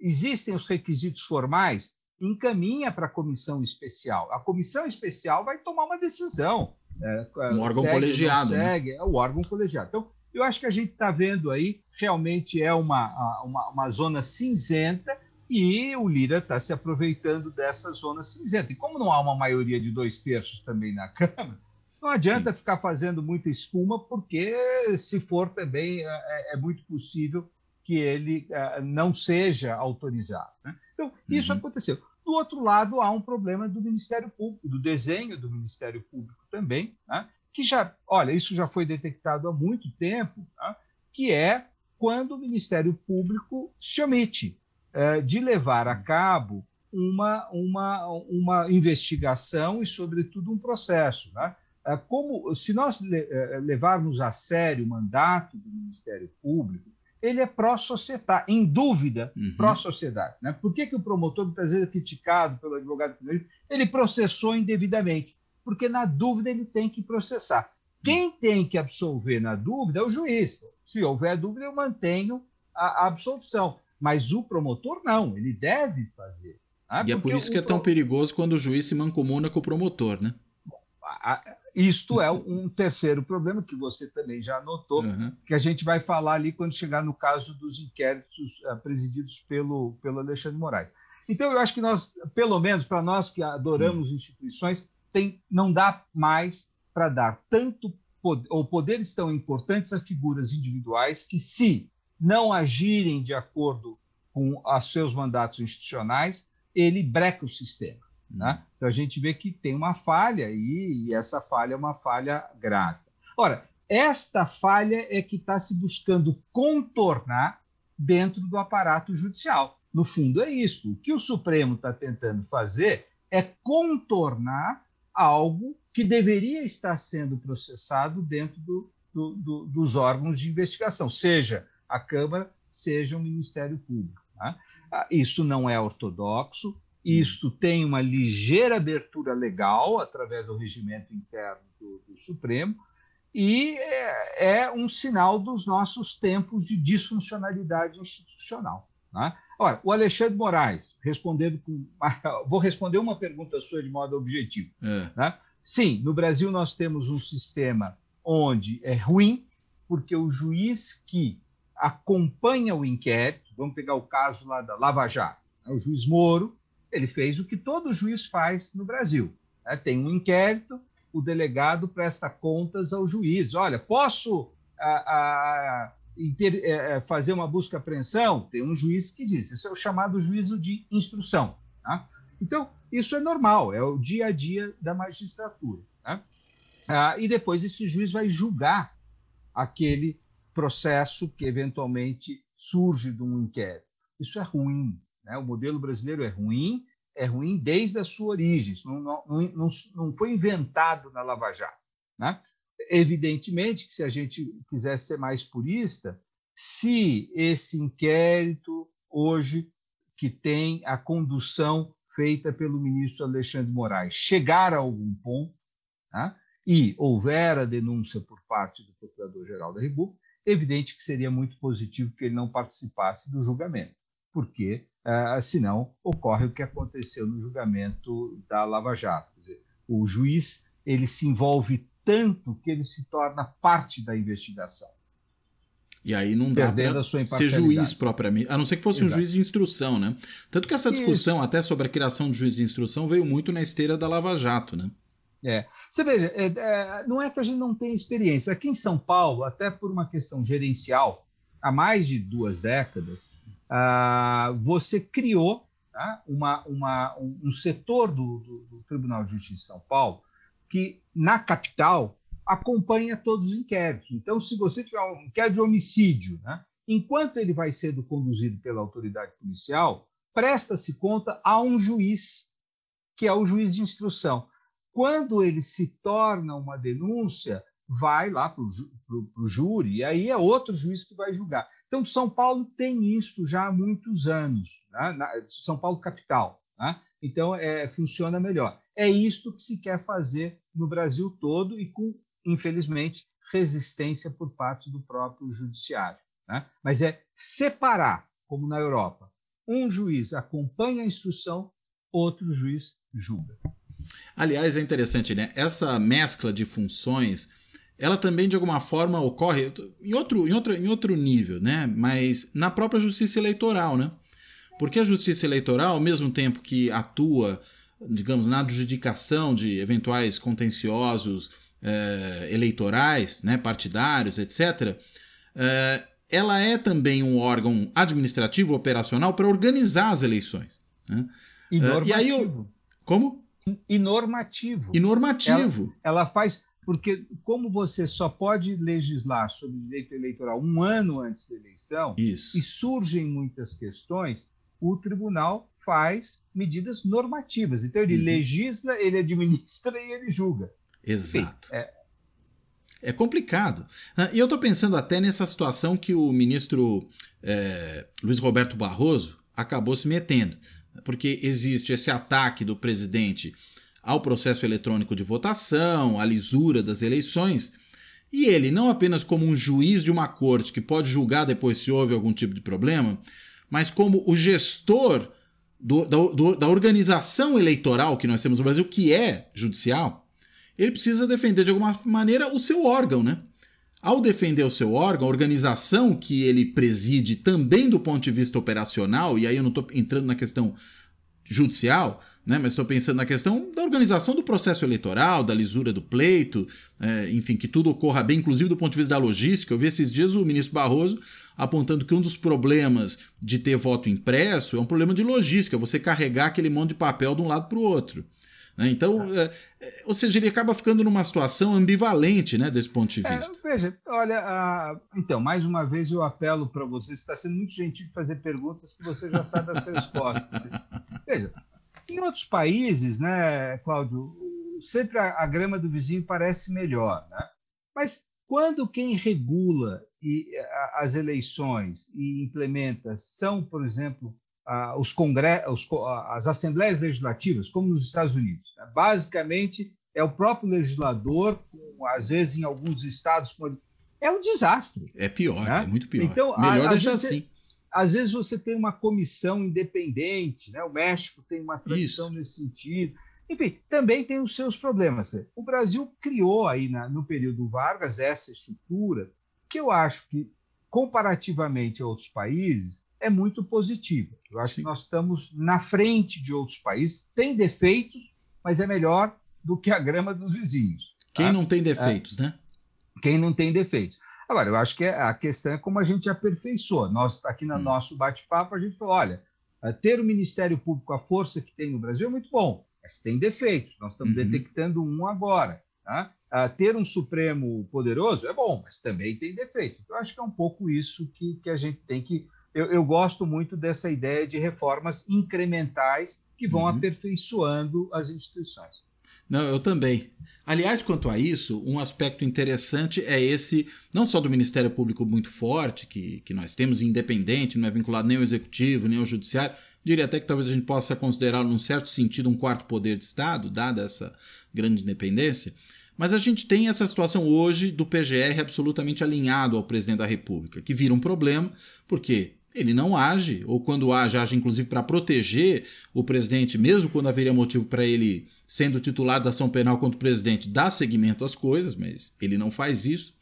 E: existem os requisitos formais, encaminha para a comissão especial. A comissão especial vai tomar uma decisão.
A: É, um órgão segue, colegiado.
E: Né? Segue, né? É o órgão colegiado. Então, eu acho que a gente está vendo aí realmente é uma, uma, uma zona cinzenta E o Lira está se aproveitando dessa zona cinzenta. E como não há uma maioria de dois terços também na Câmara, não adianta Sim. ficar fazendo muita espuma, porque se for também é, é, é muito possível que ele é, não seja autorizado. Né? Então, isso uhum. aconteceu. Do outro lado, há um problema do Ministério Público, do desenho do Ministério Público também, né? Que já, olha, isso já foi detectado há muito tempo, né? que é quando o Ministério Público se omite é, de levar a cabo uma, uma, uma investigação e, sobretudo, um processo. Né? É, como se nós é, levarmos a sério o mandato do Ministério Público, ele é pró-sociedade, em dúvida, uhum. pró-sociedade. Né? Por que, que o promotor, muitas vezes, é criticado pelo advogado ele processou indevidamente? Porque, na dúvida, ele tem que processar. Quem tem que absolver na dúvida é o juiz. Se houver dúvida, eu mantenho a, a absolvição. Mas o promotor não, ele deve fazer.
A: Né? E é por isso que é tão perigoso quando o juiz se mancomuna com o promotor, né?
E: Isto é um terceiro problema que você também já anotou, uhum. que a gente vai falar ali quando chegar no caso dos inquéritos uh, presididos pelo, pelo Alexandre Moraes. Então, eu acho que nós, pelo menos para nós que adoramos uhum. instituições, tem, não dá mais para dar tanto poder, ou poderes tão importantes a figuras individuais que, se não agirem de acordo com os seus mandatos institucionais, ele breca o sistema. Né? Então a gente vê que tem uma falha e, e essa falha é uma falha grave. Ora, esta falha é que está se buscando contornar dentro do aparato judicial. No fundo, é isso. O que o Supremo está tentando fazer é contornar algo que deveria estar sendo processado dentro do, do, do, dos órgãos de investigação, seja a Câmara, seja o Ministério Público. Né? Isso não é ortodoxo, isto tem uma ligeira abertura legal através do regimento interno do, do Supremo e é, é, um sinal dos nossos tempos de disfuncionalidade institucional. Né? Ora, o Alexandre Moraes, respondendo com. Vou responder uma pergunta sua de modo objetivo. É. Né? Sim, no Brasil nós temos um sistema onde é ruim, porque o juiz que acompanha o inquérito, vamos pegar o caso lá da Lava Jato, né? o juiz Moro, ele fez o que todo juiz faz no Brasil. Né? Tem um inquérito, o delegado presta contas ao juiz. Olha, posso a, a, é, é, fazer uma busca apreensão? Tem um juiz que diz. Isso é o chamado juízo de instrução. Tá? Então, isso é normal, é o dia a dia da magistratura. Tá? Ah, e depois esse juiz vai julgar aquele processo que eventualmente surge de um inquérito. Isso é ruim. Né? O modelo brasileiro é ruim, é ruim desde a sua origem, não, não, não, não foi inventado na Lava Jato. Né? Evidentemente que se a gente quisesse ser mais purista, se esse inquérito hoje que tem a condução feita pelo ministro Alexandre Moraes chegar a algum ponto né, e houver a denúncia por parte do Procurador-Geral da República, evidente que seria muito positivo que ele não participasse do julgamento, porque uh, senão ocorre o que aconteceu no julgamento da Lava Jato. Dizer, o juiz ele se envolve tanto que ele se torna parte da investigação.
A: E aí não dá para ser juiz propriamente, a não ser que fosse Exato. um juiz de instrução, né? Tanto que essa discussão Isso. até sobre a criação de juiz de instrução veio muito na esteira da Lava Jato, né?
E: É. Você veja, é, é, não é que a gente não tenha experiência. Aqui em São Paulo, até por uma questão gerencial, há mais de duas décadas, ah, você criou tá, uma, uma, um setor do, do, do, Tribunal de Justiça de São Paulo que, na capital, acompanha todos os inquéritos. Então, se você tiver um inquérito de homicídio, né, enquanto ele vai sendo conduzido pela autoridade policial, presta-se conta a um juiz, que é o juiz de instrução. Quando ele se torna uma denúncia, vai lá para o júri, e aí é outro juiz que vai julgar. Então, São Paulo tem isso já há muitos anos, né? Na, São Paulo capital. Né? Então, é, funciona melhor. É isto que se quer fazer no Brasil todo e com, infelizmente, resistência por parte do próprio judiciário. Né? Mas é separar, como na Europa, um juiz acompanha a instrução, outro juiz julga.
A: Aliás, é interessante, né? Essa mescla de funções ela também de alguma forma ocorre em outro, em outro, em outro nível, né? Mas na própria justiça eleitoral, né? Porque a justiça eleitoral, ao mesmo tempo que atua, digamos, na adjudicação de eventuais contenciosos eh, eleitorais, né, partidários, etc., eh, ela é também um órgão administrativo operacional para organizar as eleições. Né?
E: E normativo. e aí eu,
A: como?
E: E normativo.
A: E normativo.
E: Ela, ela faz porque como você só pode legislar sobre direito eleitoral um ano antes da eleição
A: Isso.
E: e surgem muitas questões, o tribunal faz medidas normativas. Então ele uhum. legisla, ele administra e ele julga.
A: Exato. Enfim, é... é complicado. Ah, e eu estou pensando até nessa situação que o ministro é, Luiz Roberto Barroso acabou se metendo. Porque existe esse ataque do presidente ao processo eletrônico de votação, à lisura das eleições. E ele, não apenas como um juiz de uma corte que pode julgar depois se houve algum tipo de problema, mas como o gestor do, da, do, da organização eleitoral que nós temos no Brasil, que é judicial, ele precisa defender de alguma maneira o seu órgão, né? Ao defender o seu órgão, a organização que ele preside também do ponto de vista operacional, e aí eu não estou entrando na questão judicial, né? mas estou pensando na questão da organização do processo eleitoral, da lisura do pleito, é, enfim, que tudo ocorra bem, inclusive do ponto de vista da logística. Eu vi esses dias o ministro Barroso apontando que um dos problemas de ter voto impresso é um problema de logística, você carregar aquele monte de papel de um lado para o outro. Né? Então, é, é, ou seja, ele acaba ficando numa situação ambivalente né, desse ponto de é, vista.
E: É, veja, olha, então, mais uma vez eu apelo para você, você está sendo muito gentil de fazer perguntas que você já sabe as respostas. veja, em outros países, né, Cláudio, sempre a, a grama do vizinho parece melhor, né? mas quando quem regula e, a, as eleições e implementa são, por exemplo, os congressos, as assembleias legislativas, como nos Estados Unidos. Né? Basicamente, é o próprio legislador, às vezes em alguns estados. É um desastre.
A: É pior, né? é muito pior. Então, Melhor assim.
E: Às vezes você tem uma comissão independente, né? o México tem uma tradição Isso. nesse sentido. Enfim, também tem os seus problemas. O Brasil criou aí na, no período Vargas essa estrutura que eu acho que, comparativamente a outros países, é muito positiva. Eu acho Sim. que nós estamos na frente de outros países. Tem defeitos, mas é melhor do que a grama dos vizinhos.
A: Quem tá? não tem defeitos, é. né?
E: Quem não tem defeitos. Agora, eu acho que a questão é como a gente aperfeiçoa. Nós, aqui no hum. nosso bate-papo, a gente falou: olha, ter o Ministério Público, a força que tem no Brasil, é muito bom, mas tem defeitos. Nós estamos uhum. detectando um agora. Tá? ter um Supremo poderoso é bom, mas também tem defeitos. Então, eu acho que é um pouco isso que, que a gente tem que eu, eu, gosto muito dessa ideia de reformas incrementais que vão uhum. aperfeiçoando as instituições.
A: Não, eu também. Aliás, quanto a isso, um aspecto interessante é esse, não só do Ministério Público muito forte, que, que nós temos independente, não é vinculado nem ao Executivo, nem ao Judiciário, diria até que talvez a gente possa considerar, num certo sentido, um quarto poder de Estado, dada essa grande independência. Mas a gente tem essa situação hoje do PGR absolutamente alinhado ao presidente da República, que vira um problema, porque ele não age, ou quando age, age inclusive para proteger o presidente, mesmo quando haveria motivo para ele, sendo titular da ação penal contra o presidente, dar seguimento às coisas, mas ele não faz isso.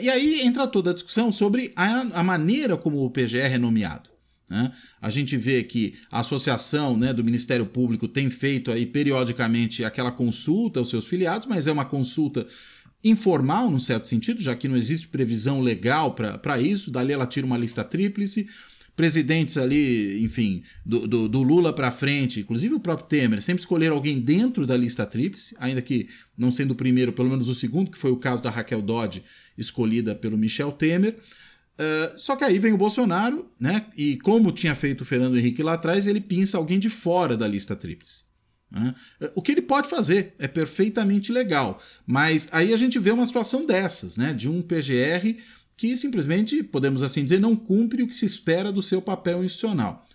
A: E aí entra toda a discussão sobre a, a maneira como o PGR é nomeado. Né? A gente vê que a associação né, do Ministério Público tem feito aí periodicamente aquela consulta aos seus filiados, mas é uma consulta informal, num certo sentido, já que não existe previsão legal para isso. Dali ela tira uma lista tríplice. Presidentes ali, enfim, do, do, do Lula para frente, inclusive o próprio Temer, sempre escolheram alguém dentro da lista tríplice, ainda que não sendo o primeiro, pelo menos o segundo, que foi o caso da Raquel Dodge, escolhida pelo Michel Temer. Uh, só que aí vem o Bolsonaro, né? E como tinha feito o Fernando Henrique lá atrás, ele pinça alguém de fora da lista tríplice. Né? O que ele pode fazer é perfeitamente legal, mas aí a gente vê uma situação dessas, né? de um PGR que simplesmente, podemos assim dizer, não cumpre o que se espera do seu papel institucional.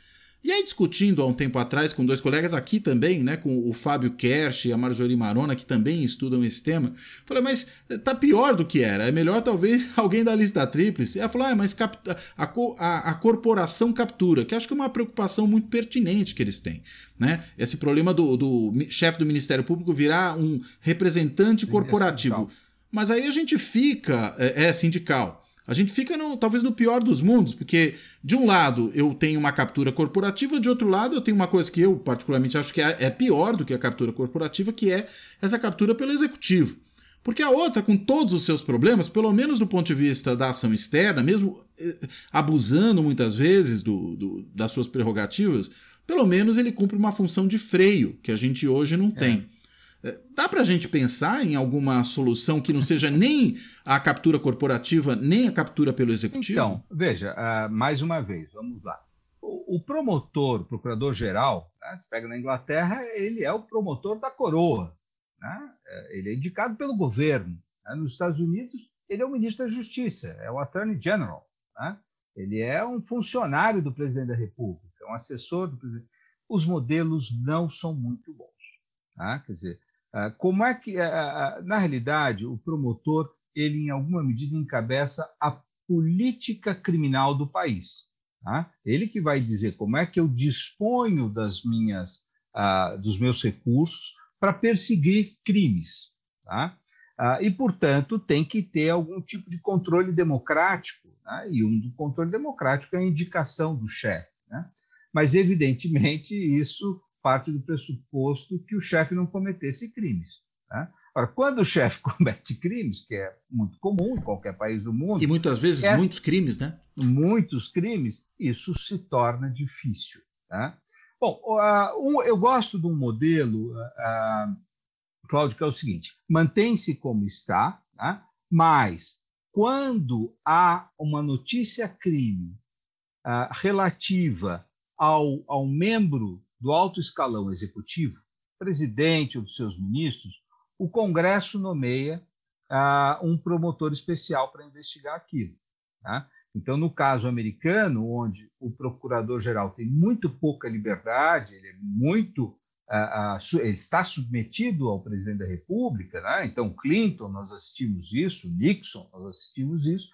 A: E aí, discutindo há um tempo atrás com dois colegas aqui também, né, com o Fábio Kersh e a Marjorie Marona, que também estudam esse tema, falei, mas tá pior do que era, é melhor talvez alguém da lista tríplice. Ela falou, ah, mas a, a, a, corporação captura, que acho que é uma preocupação muito pertinente que eles têm. Né? Esse problema do, do chefe do Ministério Público virar um representante corporativo. Mas aí a gente fica, é, é sindical. A gente fica no, talvez no pior dos mundos, porque de um lado eu tenho uma captura corporativa, de outro lado eu tenho uma coisa que eu particularmente acho que é, é pior do que a captura corporativa, que é essa captura pelo executivo. Porque a outra, com todos os seus problemas, pelo menos do ponto de vista da ação externa, mesmo eh, abusando muitas vezes do, do, das suas prerrogativas, pelo menos ele cumpre uma função de freio, que a gente hoje não tem. É. Dá para a gente pensar em alguma solução que não seja nem a captura corporativa, nem a captura pelo executivo?
E: Então, veja, uh, mais uma vez, vamos lá. O, o promotor, procurador-geral, né, se pega na Inglaterra, ele é o promotor da coroa. Né? É, ele é indicado pelo governo. Né? Nos Estados Unidos, ele é o ministro da Justiça, é o Attorney General. Né? Ele é um funcionário do presidente da República um assessor do presidente. Os modelos não são muito bons. Tá? Quer dizer, como é que, ah, ah, na realidade, o promotor, ele em alguma medida encabeça a política criminal do país. Tá? Ele que vai dizer como é que eu disponho das minhas, dos meus recursos para perseguir crimes. Tá? e, portanto, tem que ter algum tipo de controle democrático, né? e um controle democrático é a indicação do chefe. Né? Mas, evidentemente, isso parte do pressuposto que o chefe não cometesse crimes. Né? Ora, quando o chefe comete crimes, que é muito comum em qualquer país do mundo.
A: E muitas vezes essa, muitos crimes, né?
E: Muitos crimes, isso se torna difícil. Tá? Bom, eu gosto de um modelo, Cláudio, que é o seguinte: mantém-se como está, tá? mas quando há uma notícia crime relativa ao, ao membro do alto escalão executivo, presidente ou dos seus ministros, o Congresso nomeia ah, um promotor especial para investigar aquilo. Tá? Então, no caso americano, onde o procurador-geral tem muito pouca liberdade, ele é muito ah, ah, ele está submetido ao presidente da República, né? então Clinton, nós assistimos isso, Nixon, nós assistimos isso,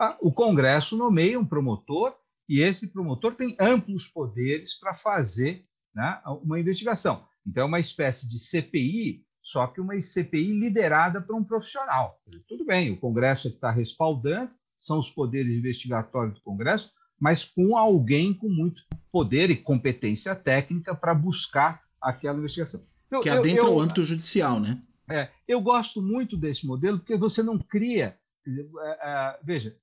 E: ah, o Congresso nomeia um promotor e esse promotor tem amplos poderes para fazer né, uma investigação. Então, é uma espécie de CPI, só que uma CPI liderada por um profissional. Tudo bem, o Congresso está respaldando, são os poderes investigatórios do Congresso, mas com alguém com muito poder e competência técnica para buscar aquela investigação.
A: Eu, que adentra eu, eu, o âmbito judicial, né?
E: É, eu gosto muito desse modelo porque você não cria. É, é, veja,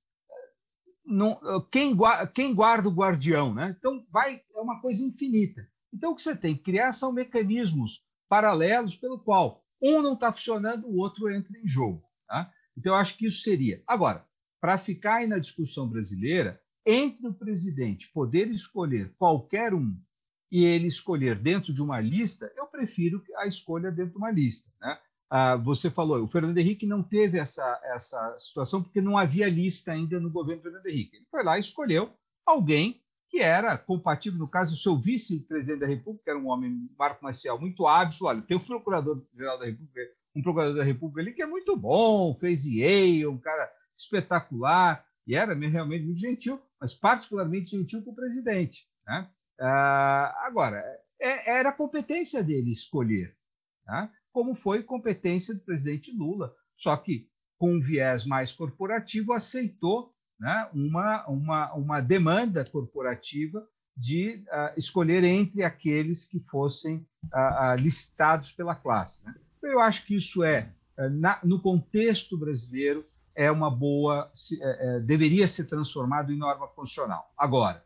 E: não, quem, quem guarda o guardião, né? Então vai é uma coisa infinita. Então o que você tem que criar são mecanismos paralelos pelo qual um não está funcionando, o outro entra em jogo. Tá? Então eu acho que isso seria. Agora, para ficar aí na discussão brasileira, entre o presidente poder escolher qualquer um e ele escolher dentro de uma lista, eu prefiro a escolha dentro de uma lista. Né? Ah, você falou, o Fernando Henrique não teve essa, essa situação porque não havia lista ainda no governo Fernando Henrique. Ele foi lá e escolheu alguém que era compatível, no caso, o seu vice-presidente da República, era um homem, Marco Maciel, muito hábil. Olha, tem um procurador-geral da República, um procurador da República ali que é muito bom, fez Yale, um cara espetacular, e era realmente muito gentil, mas particularmente gentil com o presidente. Né? Ah, agora, é, era competência dele escolher. Né? como foi competência do presidente Lula, só que com um viés mais corporativo aceitou né, uma, uma, uma demanda corporativa de uh, escolher entre aqueles que fossem uh, listados pela classe. Né? Eu acho que isso é, na, no contexto brasileiro, é uma boa, se, é, é, deveria ser transformado em norma constitucional. Agora,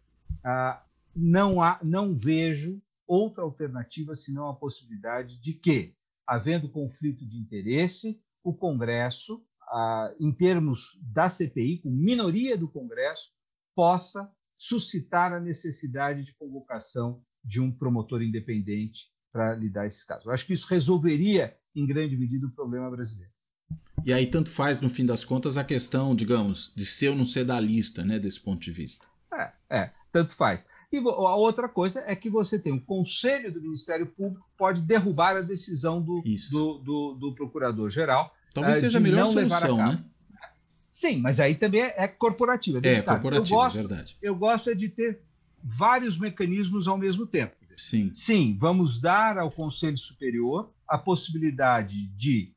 E: não, há, não vejo outra alternativa senão a possibilidade de que havendo conflito de interesse, o Congresso, ah, em termos da CPI, com minoria do Congresso, possa suscitar a necessidade de convocação de um promotor independente para lidar esses casos. Eu acho que isso resolveria, em grande medida, o problema brasileiro.
A: E aí, tanto faz, no fim das contas, a questão, digamos, de ser ou não ser da lista, né, desse ponto de vista.
E: É, é tanto faz. E a outra coisa é que você tem um conselho do Ministério Público que pode derrubar a decisão do, do, do, do procurador-geral.
A: Talvez uh, seja a melhor solução, né?
E: Sim, mas aí também é, é corporativa.
A: É, é corporativa,
E: gosto,
A: é verdade.
E: Eu gosto é de ter vários mecanismos ao mesmo tempo.
A: Dizer, sim.
E: Sim, vamos dar ao Conselho Superior a possibilidade de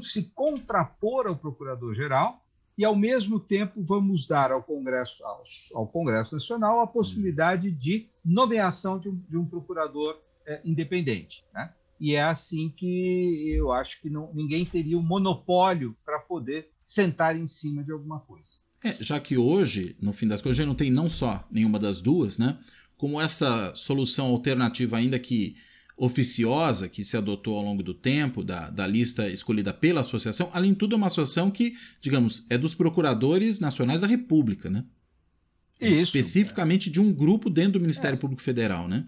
E: se contrapor ao Procurador-Geral, e, ao mesmo tempo, vamos dar ao Congresso, ao, ao Congresso Nacional a possibilidade de nomeação de um, de um procurador é, independente. Né? E é assim que eu acho que não, ninguém teria o um monopólio para poder sentar em cima de alguma coisa.
A: É, já que hoje, no fim das contas, já não tem não só nenhuma das duas, né? Como essa solução alternativa ainda que oficiosa que se adotou ao longo do tempo, da, da lista escolhida pela associação, além de tudo, é uma associação que, digamos, é dos procuradores nacionais da República, né? Isso, Especificamente é. de um grupo dentro do Ministério é. Público Federal, né?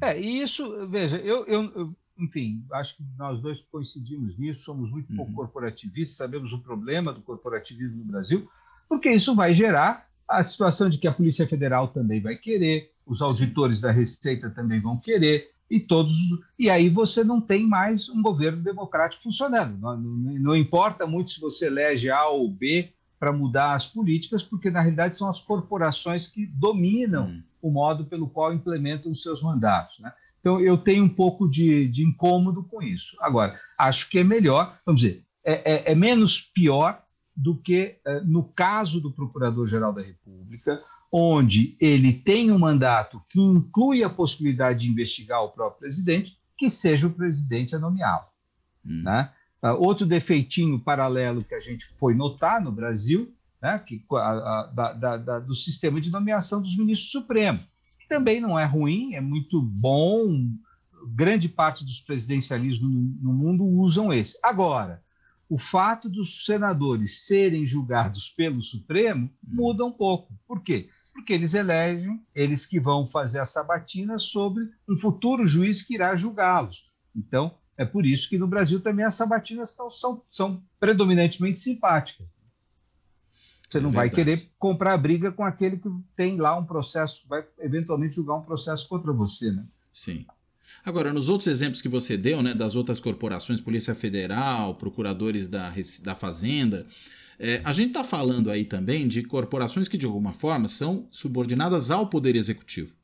E: É, e isso, veja, eu, eu, eu, enfim, acho que nós dois coincidimos nisso, somos muito pouco uhum. corporativistas, sabemos o problema do corporativismo no Brasil, porque isso vai gerar a situação de que a Polícia Federal também vai querer, os auditores da Receita também vão querer, e todos e aí você não tem mais um governo democrático funcionando. Não, não, não importa muito se você elege A ou B para mudar as políticas, porque na realidade são as corporações que dominam hum. o modo pelo qual implementam os seus mandatos. Né? Então eu tenho um pouco de, de, incômodo com isso. Agora, acho que é melhor, vamos dizer, é, é, é menos pior do que é, no caso do Procurador-Geral da República, onde ele tem um mandato que inclui a possibilidade de investigar o próprio presidente, que seja o presidente a nomeá-lo. Hum. Né? Uh, outro defeitinho paralelo que a gente foi notar no Brasil, né, que, a, a, da, da, do sistema de nomeação dos ministros supremos, também não é ruim, é muito bom, grande parte dos presidencialismos no, no mundo usam esse. Agora, o fato dos senadores serem julgados pelo Supremo muda um pouco. Por quê? Porque eles elegem, eles que vão fazer a sabatina sobre um futuro juiz que irá julgá-los. Então, é por isso que no Brasil também as sabatinas são, são, são predominantemente simpáticas. Você não é vai querer comprar briga com aquele que tem lá um processo, vai eventualmente julgar um processo contra você, né?
A: Sim. Agora, nos outros exemplos que você deu, né, das outras corporações, Polícia Federal, procuradores da, da Fazenda, é, a gente está falando aí também de corporações que, de alguma forma, são subordinadas ao Poder Executivo.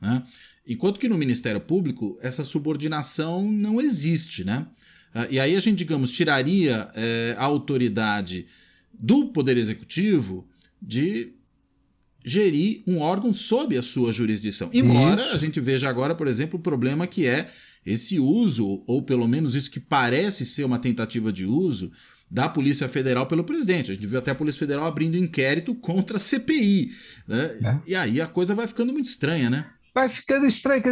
A: Né? Enquanto que no Ministério Público, essa subordinação não existe. Né? Ah, e aí a gente, digamos, tiraria é, a autoridade do Poder Executivo de gerir um órgão sob a sua jurisdição. Embora isso. a gente veja agora, por exemplo, o problema que é esse uso, ou pelo menos isso que parece ser uma tentativa de uso, da Polícia Federal pelo presidente. A gente viu até a Polícia Federal abrindo inquérito contra a CPI. Né? É. E aí a coisa vai ficando muito estranha, né?
E: Vai ficando estranha.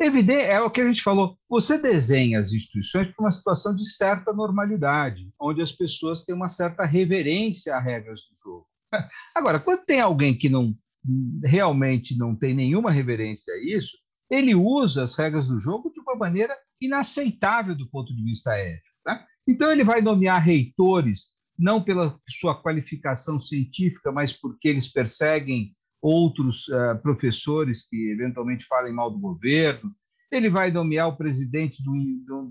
E: Evidente, é o que a gente falou. Você desenha as instituições para uma situação de certa normalidade, onde as pessoas têm uma certa reverência às regras do jogo. Agora, quando tem alguém que não realmente não tem nenhuma reverência a isso, ele usa as regras do jogo de uma maneira inaceitável do ponto de vista ético. Tá? Então, ele vai nomear reitores não pela sua qualificação científica, mas porque eles perseguem outros uh, professores que eventualmente falem mal do governo. Ele vai nomear o presidente de,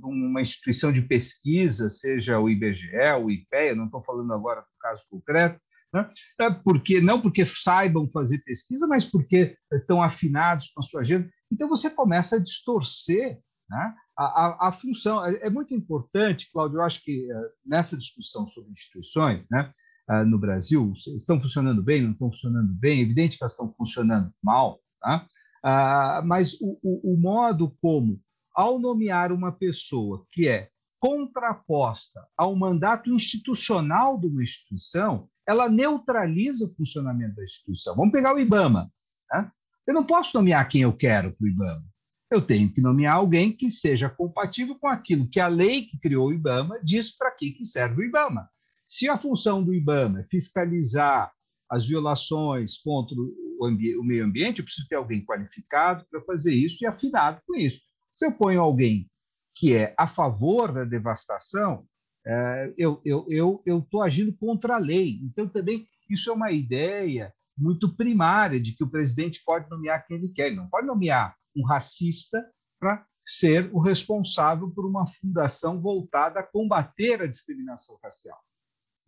E: uma instituição de pesquisa, seja o IBGE, o IPEA, não estou falando agora do caso concreto, né? É porque, não porque saibam fazer pesquisa, mas porque estão afinados com a sua agenda. Então, você começa a distorcer né, a, a, a, função. É, é, muito importante, Cláudio, eu acho que uh, nessa discussão sobre instituições né, uh, no Brasil, estão funcionando bem, não estão funcionando bem, é evidente que elas estão funcionando mal, tá? Uh, mas o, o, o modo como, ao nomear uma pessoa que é contraposta ao mandato institucional de uma instituição, ela neutraliza o funcionamento da instituição. Vamos pegar o IBAMA. Né? Eu não posso nomear quem eu quero para o IBAMA. Eu tenho que nomear alguém que seja compatível com aquilo que a lei que criou o IBAMA diz para que serve o IBAMA. Se a função do IBAMA é fiscalizar as violações contra o, o meio ambiente, eu preciso ter alguém qualificado para fazer isso e afinado com isso. Se eu ponho alguém que é a favor da devastação, é, eu estou eu, eu, eu agindo contra a lei. Então, também, isso é uma ideia muito primária de que o presidente pode nomear quem ele quer. Ele não pode nomear um racista para ser o responsável por uma fundação voltada a combater a discriminação racial.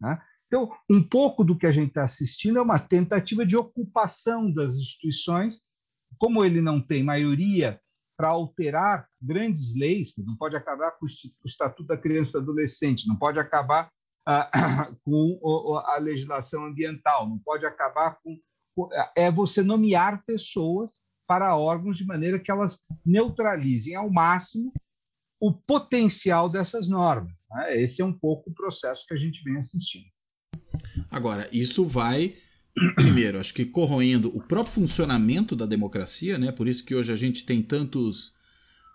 E: Né? Então, um pouco do que a gente está assistindo é uma tentativa de ocupação das instituições. Como ele não tem maioria para alterar grandes leis, não pode acabar com o Estatuto da Criança e do Adolescente, não pode acabar ah, com a legislação ambiental, não pode acabar com. É você nomear pessoas para órgãos de maneira que elas neutralizem ao máximo o potencial dessas normas. Né? Esse é um pouco o processo que a gente vem assistindo.
A: Agora, isso vai, primeiro, acho que corroendo o próprio funcionamento da democracia, né? por isso que hoje a gente tem tantos,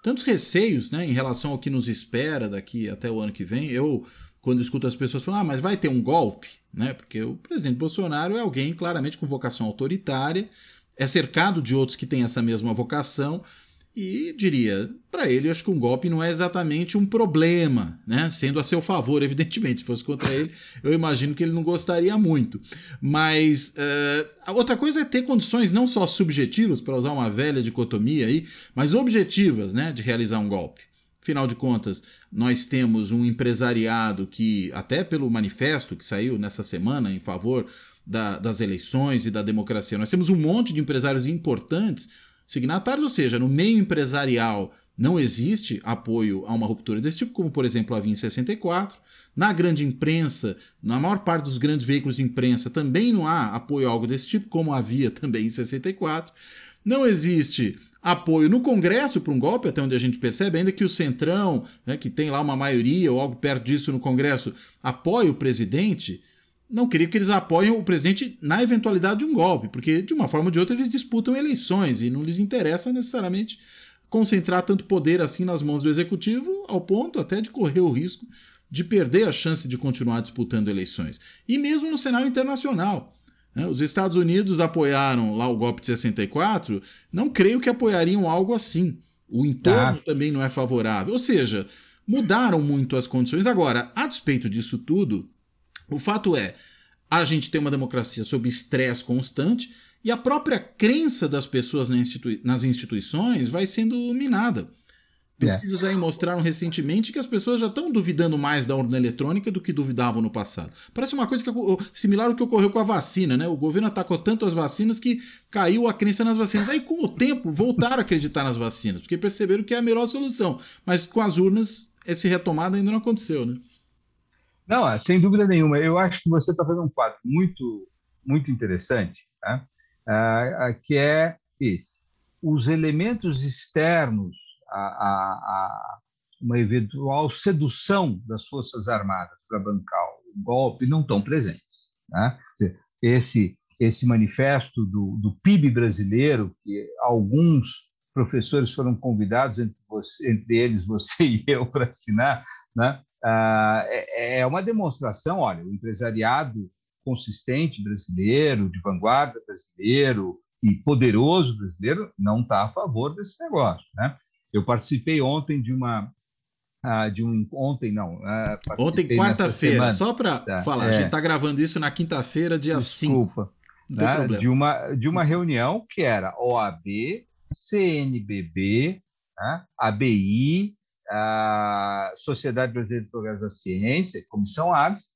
A: tantos receios né? em relação ao que nos espera daqui até o ano que vem. Eu, quando escuto as pessoas falando, ah, mas vai ter um golpe, né? porque o presidente Bolsonaro é alguém claramente com vocação autoritária, é cercado de outros que têm essa mesma vocação. E diria, para ele, acho que um golpe não é exatamente um problema, né? Sendo a seu favor, evidentemente. Se fosse contra ele, eu imagino que ele não gostaria muito. Mas uh, outra coisa é ter condições não só subjetivas, para usar uma velha dicotomia aí, mas objetivas, né? De realizar um golpe. Afinal de contas, nós temos um empresariado que, até pelo manifesto que saiu nessa semana em favor da, das eleições e da democracia. Nós temos um monte de empresários importantes signatários, ou seja, no meio empresarial não existe apoio a uma ruptura desse tipo, como por exemplo havia em 64. Na grande imprensa, na maior parte dos grandes veículos de imprensa, também não há apoio a algo desse tipo, como havia também em 64. Não existe apoio no Congresso para um golpe, até onde a gente percebe, ainda que o Centrão, né, que tem lá uma maioria ou algo perto disso no Congresso, apoie o presidente não queria que eles apoiem o presidente na eventualidade de um golpe, porque de uma forma ou de outra eles disputam eleições e não lhes interessa necessariamente concentrar tanto poder assim nas mãos do executivo, ao ponto até de correr o risco de perder a chance de continuar disputando eleições. E mesmo no cenário internacional. Né? Os Estados Unidos apoiaram lá o golpe de 64, não creio que apoiariam algo assim. O entorno tá. também não é favorável. Ou seja, mudaram muito as condições. Agora, a despeito disso tudo, o fato é, a gente tem uma democracia sob estresse constante e a própria crença das pessoas nas instituições vai sendo minada. Pesquisas aí mostraram recentemente que as pessoas já estão duvidando mais da urna eletrônica do que duvidavam no passado. Parece uma coisa que, similar ao que ocorreu com a vacina, né? O governo atacou tanto as vacinas que caiu a crença nas vacinas. Aí, com o tempo, voltaram a acreditar nas vacinas, porque perceberam que é a melhor solução. Mas com as urnas, esse retomada ainda não aconteceu, né?
E: Não, é, sem dúvida nenhuma. Eu acho que você está fazendo um quadro muito, muito interessante, tá? ah, que é esse. Os elementos externos a, a, a uma eventual sedução das Forças Armadas para bancar o golpe não estão presentes. Né? Esse, esse manifesto do, do PIB brasileiro, que alguns professores foram convidados, entre, você, entre eles você e eu, para assinar, né? Ah, é, é uma demonstração, olha, o empresariado consistente brasileiro, de vanguarda brasileiro e poderoso brasileiro não está a favor desse negócio, né? Eu participei ontem de uma ah, de um ontem não
A: ah, ontem quarta-feira só para tá, falar é, a gente está gravando isso na quinta-feira dia 5 desculpa
E: né, de uma de uma reunião que era OAB CNBB né, ABI a Sociedade Brasileira de Progresso da Ciência, Comissão ADS,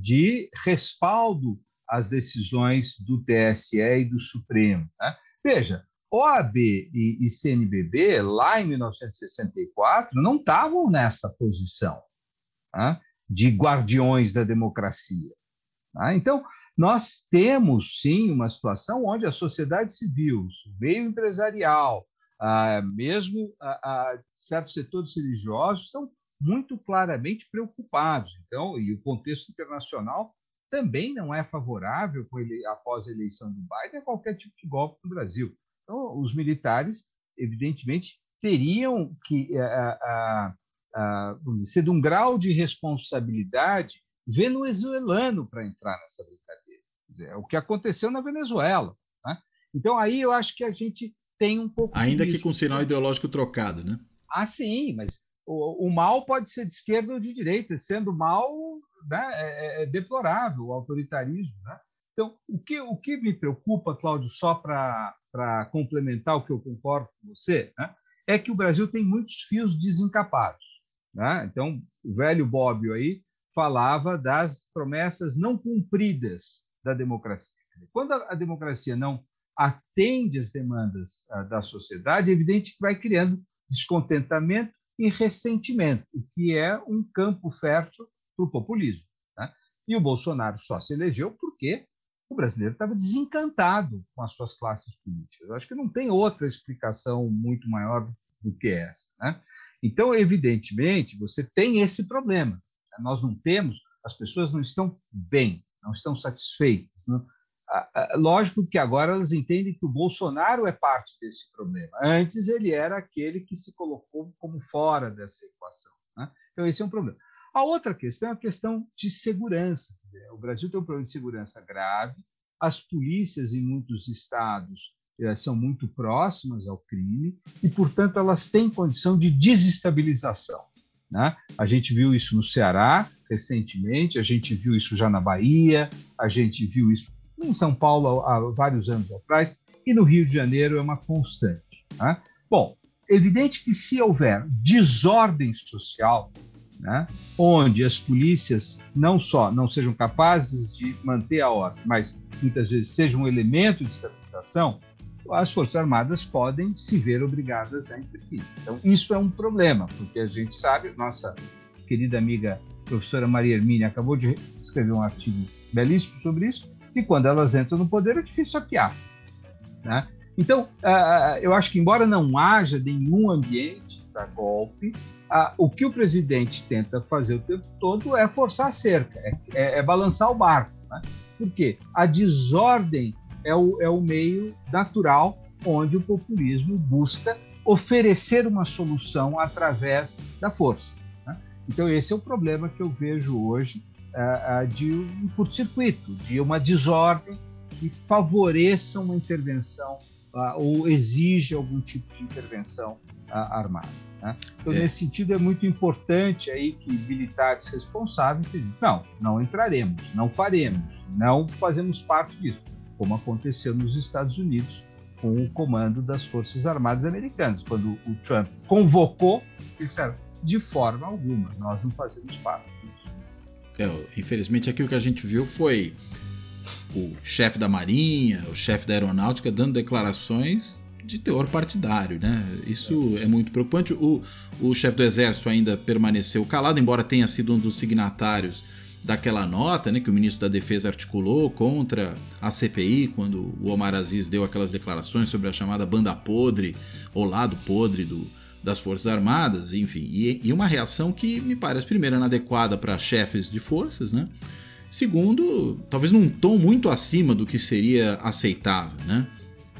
E: de respaldo às decisões do TSE e do Supremo. Né? Veja, OAB e, e CNBB, lá em 1964, não estavam nessa posição né? de guardiões da democracia. Né? Então, nós temos, sim, uma situação onde a sociedade civil, o meio empresarial, ah, mesmo certos setores religiosos estão muito claramente preocupados. Então, e o contexto internacional também não é favorável ele, após a eleição do Biden a qualquer tipo de golpe no Brasil. Então, os militares, evidentemente, teriam que ah, ah, vamos dizer, ser de um grau de responsabilidade venezuelano para entrar nessa brincadeira. Dizer, é o que aconteceu na Venezuela. Né? Então, aí eu acho que a gente tem um pouco.
A: Ainda que com sinal ideológico trocado, né?
E: Ah, sim, mas o, o, mal pode ser de esquerda ou de direita, sendo mal né, é, é, é deplorável o autoritarismo. Né? Então, o que, o que me preocupa, Cláudio, só para complementar o que eu concordo com você, né, é que o Brasil tem muitos fios desencapados. Né? Então, o velho Bobbio aí falava das promessas não cumpridas da democracia. Quando a, a democracia não atende às demandas uh, da sociedade, é evidente que vai criando descontentamento e ressentimento, o que é um campo fértil para o populismo. Né? E o Bolsonaro só se elegeu porque o brasileiro estava desencantado com as suas classes políticas. Eu acho que não tem outra explicação muito maior do que essa. Né? Então, evidentemente, você tem esse problema. Né? Nós não temos, as pessoas não estão bem, não estão satisfeitas. Não? Lógico que agora elas entendem que o Bolsonaro é parte desse problema. Antes ele era aquele que se colocou como fora dessa equação. Né? Então, esse é um problema. A outra questão é a questão de segurança. O Brasil tem um problema de segurança grave, as polícias em muitos estados eh, são muito próximas ao crime e, portanto, elas têm condição de desestabilização. Né? A gente viu isso no Ceará recentemente, a gente viu isso já na Bahia, a gente viu isso em São Paulo há vários anos atrás e no Rio de Janeiro é uma constante. Né? Bom, evidente que se houver desordem social, né, onde as polícias não só não sejam capazes de manter a ordem, mas muitas vezes sejam um elemento de estabilização, as Forças Armadas podem se ver obrigadas a intervir. Então, isso é um problema, porque a gente sabe, nossa querida amiga professora Maria Hermínia acabou de escrever um artigo belíssimo sobre isso, que quando elas entram no poder é difícil saquear. Né? Então, uh, eu acho que, embora não haja nenhum ambiente para golpe, ah, o que o presidente tenta fazer o tempo todo é forçar a cerca, é, é, é balançar o barco. Né? Por quê? A desordem é o, é o meio natural onde o populismo busca oferecer uma solução através da força. Né? Então, esse é o problema que eu vejo hoje de um curto-circuito, de uma desordem que favoreça uma intervenção ou exige algum tipo de intervenção armada. Né? Então, é. nesse sentido, é muito importante aí que militares responsáveis digam, não, não entraremos, não faremos, não fazemos parte disso, como aconteceu nos Estados Unidos com o comando das Forças Armadas Americanas. Quando o Trump convocou, disseram, de forma alguma, nós não fazemos parte disso.
A: É, infelizmente, aquilo que a gente viu foi o chefe da Marinha, o chefe da Aeronáutica dando declarações de teor partidário, né? Isso é, é muito preocupante. O, o chefe do exército ainda permaneceu calado, embora tenha sido um dos signatários daquela nota, né, que o ministro da Defesa articulou contra a CPI quando o Omar Aziz deu aquelas declarações sobre a chamada banda podre ou lado podre do, das Forças Armadas, enfim, e, e uma reação que me parece primeiro inadequada para chefes de forças, né? Segundo, talvez num tom muito acima do que seria aceitável, né?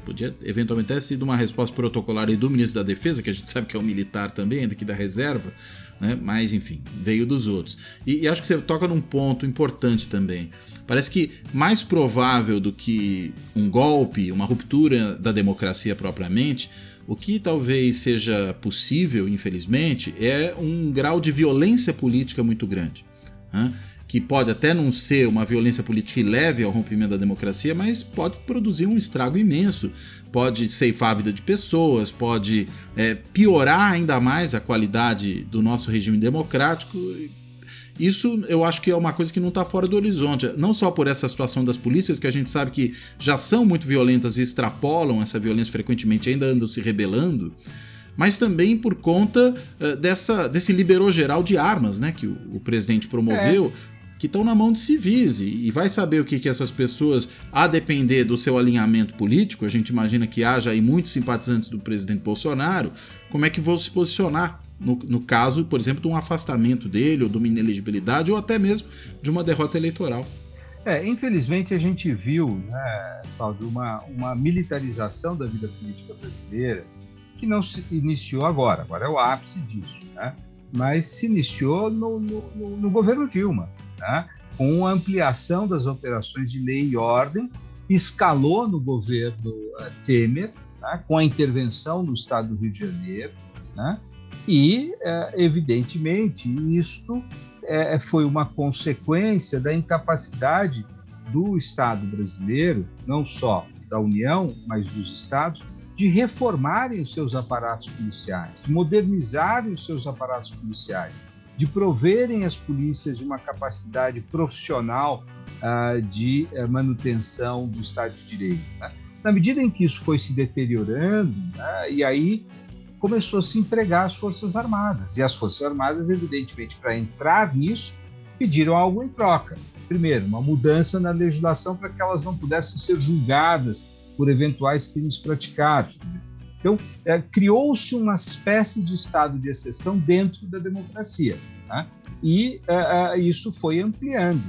A: Podia eventualmente ter sido uma resposta protocolar do ministro da Defesa, que a gente sabe que é um militar também, ainda que da reserva, né? mas enfim, veio dos outros. E, e, acho que você toca num ponto importante também. Parece que mais provável do que um golpe, uma ruptura da democracia propriamente, o que talvez seja possível, infelizmente, é um grau de violência política muito grande. Né? que pode até não ser uma violência política que leve ao rompimento da democracia, mas pode produzir um estrago imenso, pode ceifar a vida de pessoas, pode é, piorar ainda mais a qualidade do nosso regime democrático. Isso eu acho que é uma coisa que não está fora do horizonte, não só por essa situação das polícias, que a gente sabe que já são muito violentas e extrapolam essa violência frequentemente, ainda andam se rebelando mas também por conta uh, dessa, desse liberou geral de armas né, que o, o presidente promoveu. É que estão na mão de civis e, vai saber o que, que essas pessoas, a depender do seu alinhamento político, a gente imagina que haja aí muitos simpatizantes do presidente Bolsonaro, como é que vão se posicionar no, no caso, por exemplo, de um afastamento dele, ou de uma inelegibilidade, ou até mesmo de uma derrota eleitoral.
E: É, infelizmente a gente viu, né, Paulo, uma, uma militarização da vida política brasileira que não se iniciou agora, agora é o ápice disso, né? mas se iniciou no, no, no governo Dilma né? com a ampliação das operações de lei e ordem, escalou no governo uh, Temer, né? com a intervenção no estado do Rio de Janeiro, né? E, uh, evidentemente, isto uh, foi uma consequência da incapacidade do Estado brasileiro, não só da União, mas dos Estados, de reformarem os seus aparatos policiais, de modernizarem os seus aparatos policiais, de proverem as polícias de uma capacidade profissional uh, de uh, manutenção do Estado de Direito. Né? Na medida em que isso foi se deteriorando, né, e aí começou a se empregar as Forças Armadas. E as Forças Armadas, evidentemente, para entrar nisso, pediram algo em troca. Primeiro, uma mudança na legislação para que elas não pudessem ser julgadas por eventuais crimes praticados. Então, é, criou-se uma espécie de estado de exceção dentro da democracia. Tá? E é, é, isso foi ampliando.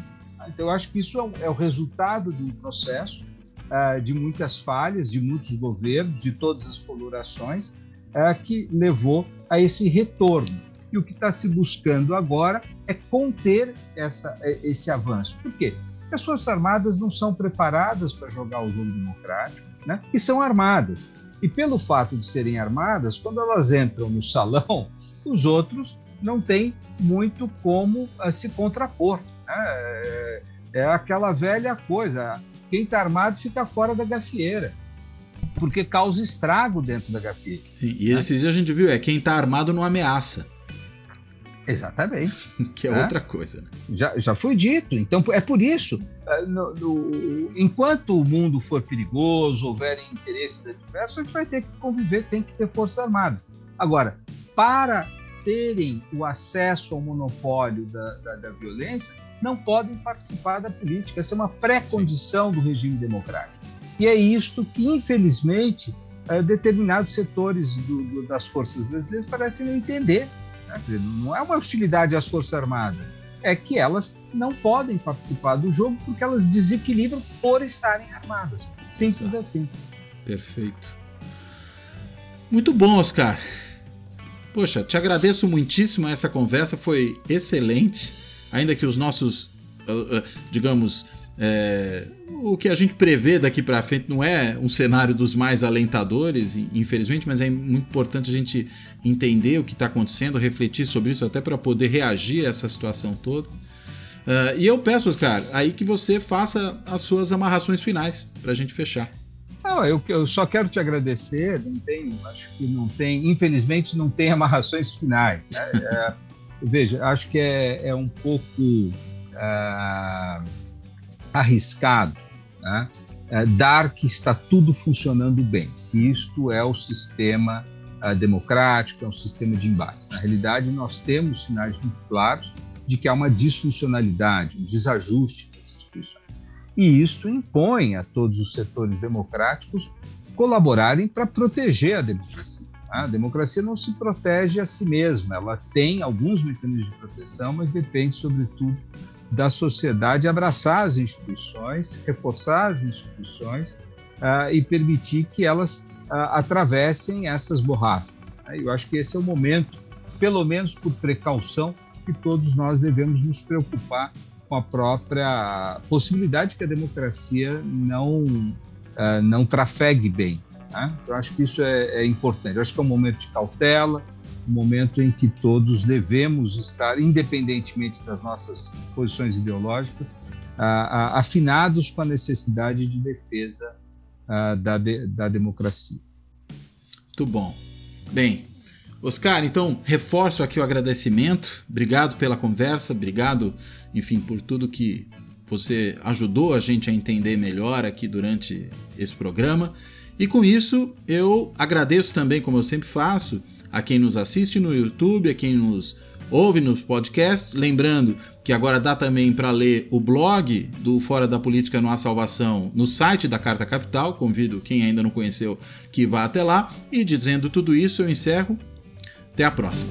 E: Então, eu acho que isso é o, é o resultado de um processo é, de muitas falhas, de muitos governos, de todas as colorações, é, que levou a esse retorno. E o que está se buscando agora é conter essa, esse avanço. Por quê? Porque as Forças Armadas não são preparadas para jogar o jogo democrático, né? e são armadas. E pelo fato de serem armadas, quando elas entram no salão, os outros não têm muito como uh, se contrapor. Né? É, é aquela velha coisa: quem está armado fica fora da gafieira porque causa estrago dentro da gafieira.
A: Sim, e né? esses dias a gente viu, é quem está armado não ameaça.
E: Exatamente.
A: que é, é, outra coisa. Né?
E: Já, já foi dito. Então, é por isso. É, no, no, enquanto o mundo for perigoso, houverem interesses adversos, a gente vai ter que conviver, tem que ter forças armadas. Agora, para terem o acesso ao monopólio da, da, da violência, não podem participar da política. Essa é uma pré-condição do regime democrático. E é isto que, infelizmente, é, determinados setores do, do, das forças brasileiras parecem não entender. Né? Não é uma hostilidade às Forças Armadas, é que elas não podem participar do jogo porque elas desequilibram por estarem armadas. Simples assim.
A: Perfeito. Muito bom, Oscar. Poxa, te agradeço muitíssimo essa conversa, foi excelente. Ainda que os nossos, ah, ah, digamos, é, o que a gente prevê daqui para frente não é um cenário dos mais alentadores, infelizmente, mas é muito importante a gente entender o que está acontecendo, refletir sobre isso, até para poder reagir a essa situação toda. Uh, e eu peço, Oscar, aí que você faça as suas amarrações finais para a gente fechar.
E: Não, eu, eu, só quero te agradecer. Não tem, acho que não tem, infelizmente, não tem amarrações finais. Né? É, veja, acho que é, é um pouco. Uh, arriscado né? é, dar que está tudo funcionando bem. Isto é o sistema uh, democrático, é um sistema de embates. Na realidade, nós temos sinais muito claros de que há uma disfuncionalidade, um desajuste das instituições. E isso impõe a todos os setores democráticos colaborarem para proteger a democracia. A democracia não se protege a si mesma, ela tem alguns mecanismos de proteção, mas depende, sobretudo, da sociedade abraçar as instituições, reforçar as instituições uh, e permitir que elas uh, atravessem essas borrascas. Eu acho que esse é o momento, pelo menos por precaução, que todos nós devemos nos preocupar com a própria possibilidade que a democracia não, uh, não trafegue bem. Né? Eu acho que isso é, é importante. Eu acho que é um momento de cautela, um momento em que todos devemos estar, independentemente das nossas posições ideológicas, afinados com a necessidade de defesa da, da democracia.
A: Muito bom. Bem, Oscar, então reforço aqui o agradecimento. Obrigado pela conversa, obrigado, enfim, por tudo que você ajudou a gente a entender melhor aqui durante esse programa. E com isso, eu agradeço também, como eu sempre faço, a quem nos assiste no YouTube, a quem nos ouve nos podcasts. Lembrando que agora dá também para ler o blog do Fora da Política Não Há Salvação no site da Carta Capital. Convido quem ainda não conheceu que vá até lá. E dizendo tudo isso, eu encerro. Até a próxima.